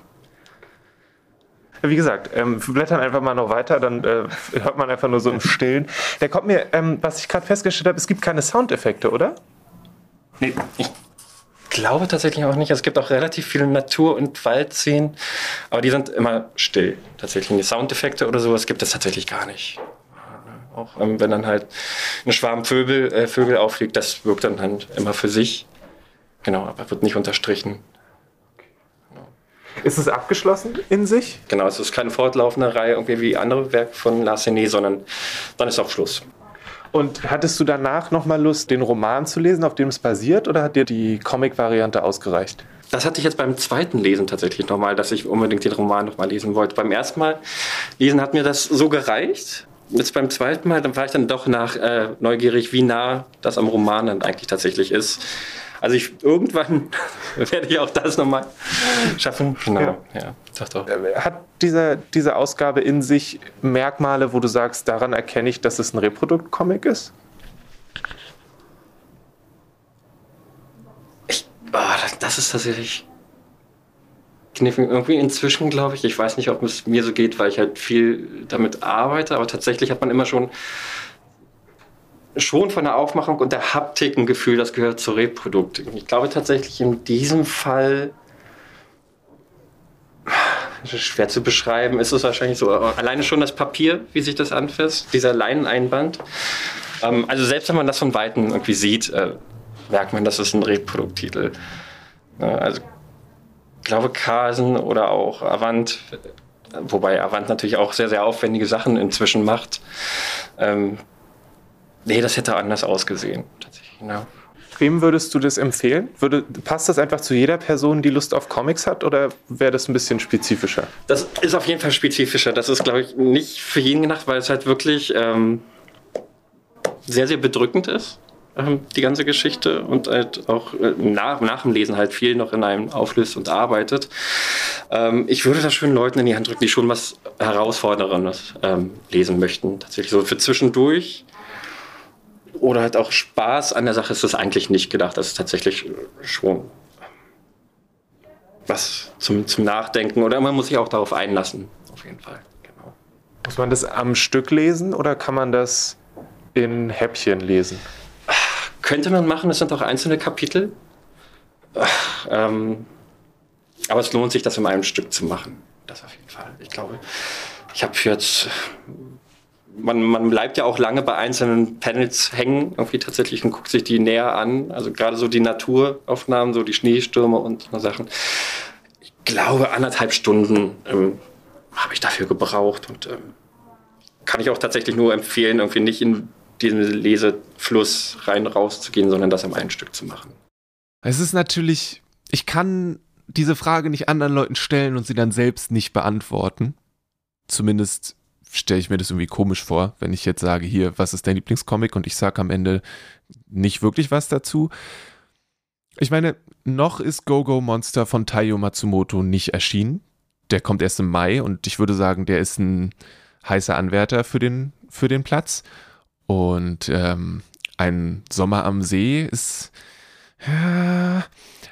S5: wie gesagt, ähm, wir blättern einfach mal noch weiter, dann äh, hört man einfach nur so im Stillen. Der kommt mir, ähm, was ich gerade festgestellt habe, es gibt keine Soundeffekte, oder?
S8: Nee, ich glaube tatsächlich auch nicht. Es gibt auch relativ viele Natur- und Waldszenen, aber die sind immer still. Tatsächlich die Soundeffekte oder sowas gibt es tatsächlich gar nicht. Auch ähm, wenn dann halt ein Schwarm Vögel, äh, Vögel auffliegt, das wirkt dann halt immer für sich. Genau, aber wird nicht unterstrichen.
S5: Ist es abgeschlossen in sich?
S8: Genau, es ist keine fortlaufende Reihe irgendwie wie andere Werke von Larsenet, sondern dann ist auch Schluss.
S5: Und hattest du danach nochmal Lust, den Roman zu lesen, auf dem es basiert, oder hat dir die Comic-Variante ausgereicht?
S8: Das hatte ich jetzt beim zweiten Lesen tatsächlich nochmal, dass ich unbedingt den Roman nochmal lesen wollte. Beim ersten Mal lesen hat mir das so gereicht. Jetzt beim zweiten Mal, dann war ich dann doch nach äh, neugierig, wie nah das am Roman dann eigentlich tatsächlich ist. Also ich, irgendwann werde ich auch das nochmal schaffen.
S5: Genau, ja. ja. Doch, doch. Äh, hat diese, diese Ausgabe in sich Merkmale, wo du sagst, daran erkenne ich, dass es ein Reprodukt-Comic ist?
S8: Ich, oh, das ist tatsächlich irgendwie inzwischen, glaube ich. Ich weiß nicht, ob es mir so geht, weil ich halt viel damit arbeite, aber tatsächlich hat man immer schon schon von der Aufmachung und der Haptik ein Gefühl, das gehört zu Reprodukt. Ich glaube tatsächlich in diesem Fall schwer zu beschreiben, ist es wahrscheinlich so. Alleine schon das Papier, wie sich das anfasst, dieser Leineneinband. Ähm, also selbst wenn man das von Weitem irgendwie sieht, äh, merkt man, das ist ein Reprodukttitel. Also glaube Carlsen oder auch Avant, wobei Avant natürlich auch sehr, sehr aufwendige Sachen inzwischen macht. Ähm, nee, das hätte anders ausgesehen, tatsächlich. Ja.
S5: Wem würdest du das empfehlen? Würde, passt das einfach zu jeder Person, die Lust auf Comics hat, oder wäre das ein bisschen spezifischer?
S8: Das ist auf jeden Fall spezifischer. Das ist, glaube ich, nicht für jeden gedacht, weil es halt wirklich ähm, sehr, sehr bedrückend ist, ähm, die ganze Geschichte, und halt auch äh, nach, nach dem Lesen halt viel noch in einem auflöst und arbeitet. Ähm, ich würde das schön Leuten in die Hand drücken, die schon was Herausforderndes ähm, lesen möchten. Tatsächlich so für zwischendurch oder halt auch Spaß an der Sache ist das eigentlich nicht gedacht. Das ist tatsächlich schon was zum, zum Nachdenken oder man muss sich auch darauf einlassen, auf jeden Fall. Genau.
S5: Muss man das am Stück lesen oder kann man das in Häppchen lesen?
S8: Könnte man machen, es sind auch einzelne Kapitel. Ähm, aber es lohnt sich, das in einem Stück zu machen. Das auf jeden Fall. Ich glaube, ich habe jetzt man, man bleibt ja auch lange bei einzelnen Panels hängen, irgendwie tatsächlich und guckt sich die näher an. Also gerade so die Naturaufnahmen, so die Schneestürme und so Sachen. Ich glaube, anderthalb Stunden ähm, habe ich dafür gebraucht und ähm, kann ich auch tatsächlich nur empfehlen, irgendwie nicht in diesen Lesefluss rein rauszugehen, sondern das im einen Stück zu machen.
S1: Es ist natürlich, ich kann diese Frage nicht anderen Leuten stellen und sie dann selbst nicht beantworten. Zumindest stelle ich mir das irgendwie komisch vor, wenn ich jetzt sage, hier, was ist dein Lieblingscomic und ich sage am Ende nicht wirklich was dazu. Ich meine, noch ist Go-Go Monster von Taiyo Matsumoto nicht erschienen. Der kommt erst im Mai und ich würde sagen, der ist ein heißer Anwärter für den, für den Platz. Und ähm, ein Sommer am See ist. Ja,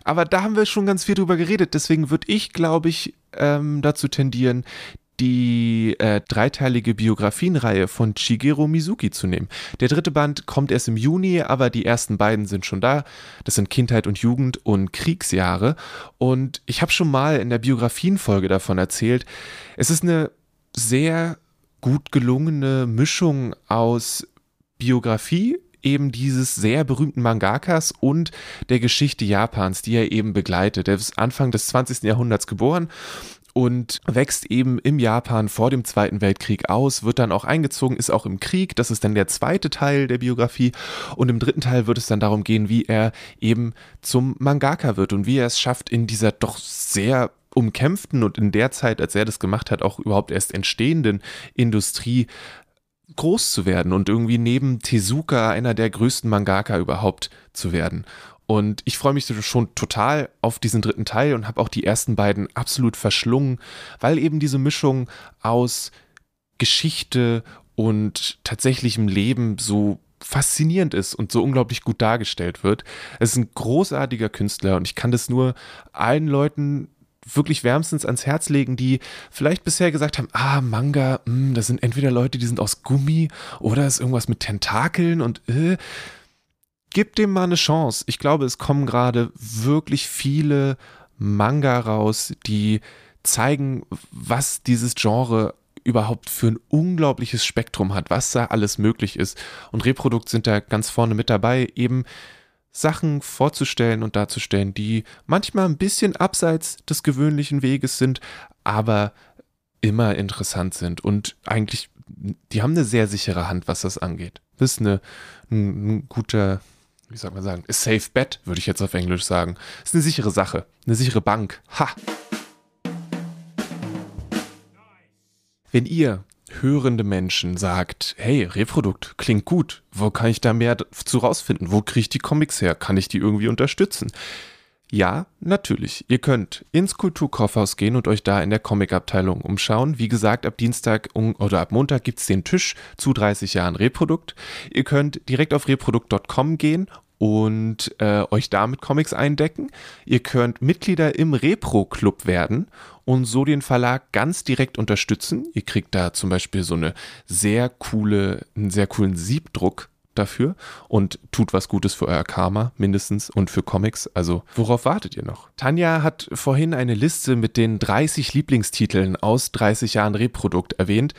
S1: aber da haben wir schon ganz viel drüber geredet. Deswegen würde ich, glaube ich, ähm, dazu tendieren, die äh, dreiteilige Biografienreihe von Shigeru Mizuki zu nehmen. Der dritte Band kommt erst im Juni, aber die ersten beiden sind schon da. Das sind Kindheit und Jugend und Kriegsjahre. Und ich habe schon mal in der Biografienfolge davon erzählt. Es ist eine sehr gut gelungene Mischung aus Biografie, eben dieses sehr berühmten Mangakas und der Geschichte Japans, die er eben begleitet. Er ist Anfang des 20. Jahrhunderts geboren und wächst eben im Japan vor dem Zweiten Weltkrieg aus, wird dann auch eingezogen, ist auch im Krieg. Das ist dann der zweite Teil der Biografie. Und im dritten Teil wird es dann darum gehen, wie er eben zum Mangaka wird und wie er es schafft, in dieser doch sehr umkämpften und in der Zeit, als er das gemacht hat, auch überhaupt erst entstehenden Industrie groß zu werden und irgendwie neben Tezuka einer der größten Mangaka überhaupt zu werden. Und ich freue mich schon total auf diesen dritten Teil und habe auch die ersten beiden absolut verschlungen, weil eben diese Mischung aus Geschichte und tatsächlichem Leben so faszinierend ist und so unglaublich gut dargestellt wird. Es ist ein großartiger Künstler und ich kann das nur allen Leuten wirklich wärmstens ans Herz legen, die vielleicht bisher gesagt haben, ah, Manga, mh, hm, das sind entweder Leute, die sind aus Gummi oder ist irgendwas mit Tentakeln und äh, gib dem mal eine Chance. Ich glaube, es kommen gerade wirklich viele Manga raus, die zeigen, was dieses Genre überhaupt für ein unglaubliches Spektrum hat, was da alles möglich ist. Und Reprodukt sind da ganz vorne mit dabei, eben Sachen vorzustellen und darzustellen, die manchmal ein bisschen abseits des gewöhnlichen Weges sind, aber immer interessant sind und eigentlich, die haben eine sehr sichere Hand, was das angeht. Das ist eine, ein, ein guter, wie soll man sagen, a safe bet, würde ich jetzt auf Englisch sagen. Ist eine sichere Sache, eine sichere Bank. Ha! Wenn ihr hörende Menschen sagt, hey, Reprodukt, klingt gut, wo kann ich da mehr zu rausfinden? Wo kriege ich die Comics her? Kann ich die irgendwie unterstützen? Ja, natürlich. Ihr könnt ins Kulturkaufhaus gehen und euch da in der Comicabteilung umschauen. Wie gesagt, ab Dienstag oder ab Montag gibt es den Tisch zu 30 Jahren Reprodukt. Ihr könnt direkt auf reprodukt.com gehen und äh, euch damit Comics eindecken. Ihr könnt Mitglieder im Repro-Club werden und so den Verlag ganz direkt unterstützen. Ihr kriegt da zum Beispiel so eine sehr coole, einen sehr coolen Siebdruck dafür und tut was Gutes für euer Karma, mindestens, und für Comics. Also, worauf wartet ihr noch? Tanja hat vorhin eine Liste mit den 30 Lieblingstiteln aus 30 Jahren Reprodukt erwähnt.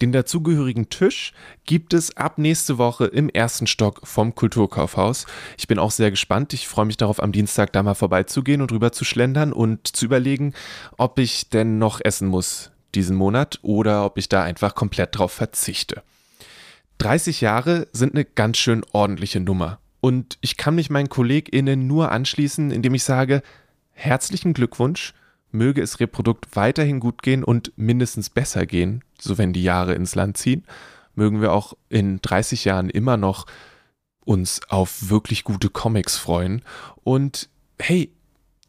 S1: Den dazugehörigen Tisch gibt es ab nächste Woche im ersten Stock vom Kulturkaufhaus. Ich bin auch sehr gespannt. Ich freue mich darauf, am Dienstag da mal vorbeizugehen und rüber zu schlendern und zu überlegen, ob ich denn noch essen muss diesen Monat oder ob ich da einfach komplett drauf verzichte. 30 Jahre sind eine ganz schön ordentliche Nummer. Und ich kann mich meinen KollegInnen nur anschließen, indem ich sage, herzlichen Glückwunsch, möge es Reprodukt weiterhin gut gehen und mindestens besser gehen, so wenn die Jahre ins Land ziehen. Mögen wir auch in 30 Jahren immer noch uns auf wirklich gute Comics freuen. Und hey,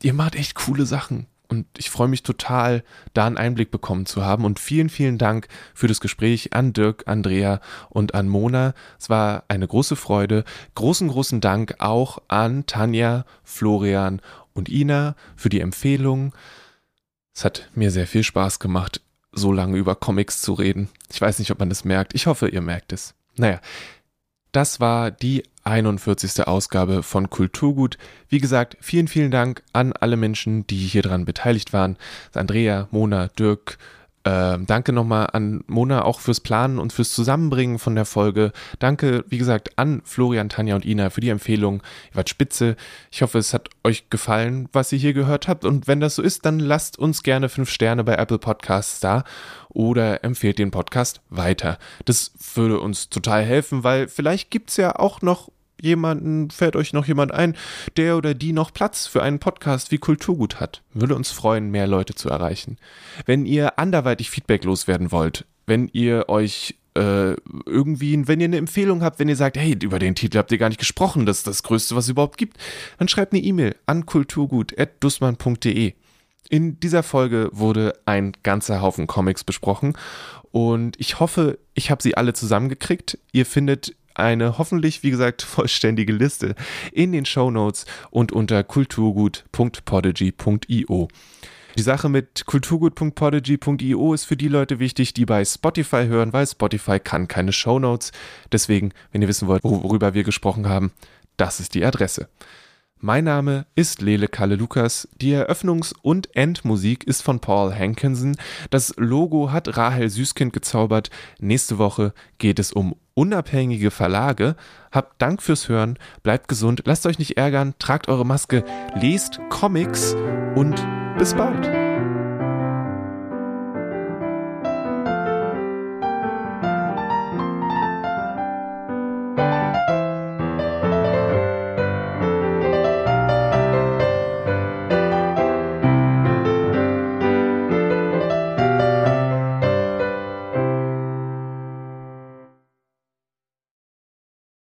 S1: ihr macht echt coole Sachen. Und ich freue mich total, da einen Einblick bekommen zu haben. Und vielen, vielen Dank für das Gespräch an Dirk, Andrea und an Mona. Es war eine große Freude. Großen, großen Dank auch an Tanja, Florian und Ina für die Empfehlung. Es hat mir sehr viel Spaß gemacht, so lange über Comics zu reden. Ich weiß nicht, ob man das merkt. Ich hoffe, ihr merkt es. Naja, das war die 41. Ausgabe von Kulturgut. Wie gesagt, vielen, vielen Dank an alle Menschen, die hier dran beteiligt waren. Andrea, Mona, Dirk, äh, danke nochmal an Mona auch fürs Planen und fürs Zusammenbringen von der Folge. Danke, wie gesagt, an Florian, Tanja und Ina für die Empfehlung. Ihr wart spitze. Ich hoffe, es hat euch gefallen, was ihr hier gehört habt. Und wenn das so ist, dann lasst uns gerne fünf Sterne bei Apple Podcasts da oder empfehlt den Podcast weiter. Das würde uns total helfen, weil vielleicht gibt es ja auch noch jemanden, fällt euch noch jemand ein, der oder die noch Platz für einen Podcast wie Kulturgut hat. Würde uns freuen, mehr Leute zu erreichen. Wenn ihr anderweitig Feedback loswerden wollt, wenn ihr euch äh, irgendwie, wenn ihr eine Empfehlung habt, wenn ihr sagt, hey, über den Titel habt ihr gar nicht gesprochen, das ist das Größte, was es überhaupt gibt, dann schreibt eine E-Mail an kulturgut.dussmann.de. In dieser Folge wurde ein ganzer Haufen Comics besprochen und ich hoffe, ich habe sie alle zusammengekriegt. Ihr findet eine hoffentlich, wie gesagt, vollständige Liste in den Show Notes und unter kulturgut.podigy.io. Die Sache mit kulturgut.podigy.io ist für die Leute wichtig, die bei Spotify hören, weil Spotify kann keine Show Notes. Deswegen, wenn ihr wissen wollt, worüber wir gesprochen haben, das ist die Adresse. Mein Name ist Lele Kalle Lukas. Die Eröffnungs- und Endmusik ist von Paul Hankinson. Das Logo hat Rahel Süßkind gezaubert. Nächste Woche geht es um unabhängige Verlage. Habt Dank fürs Hören, bleibt gesund, lasst euch nicht ärgern, tragt eure Maske, lest Comics. Und bis bald.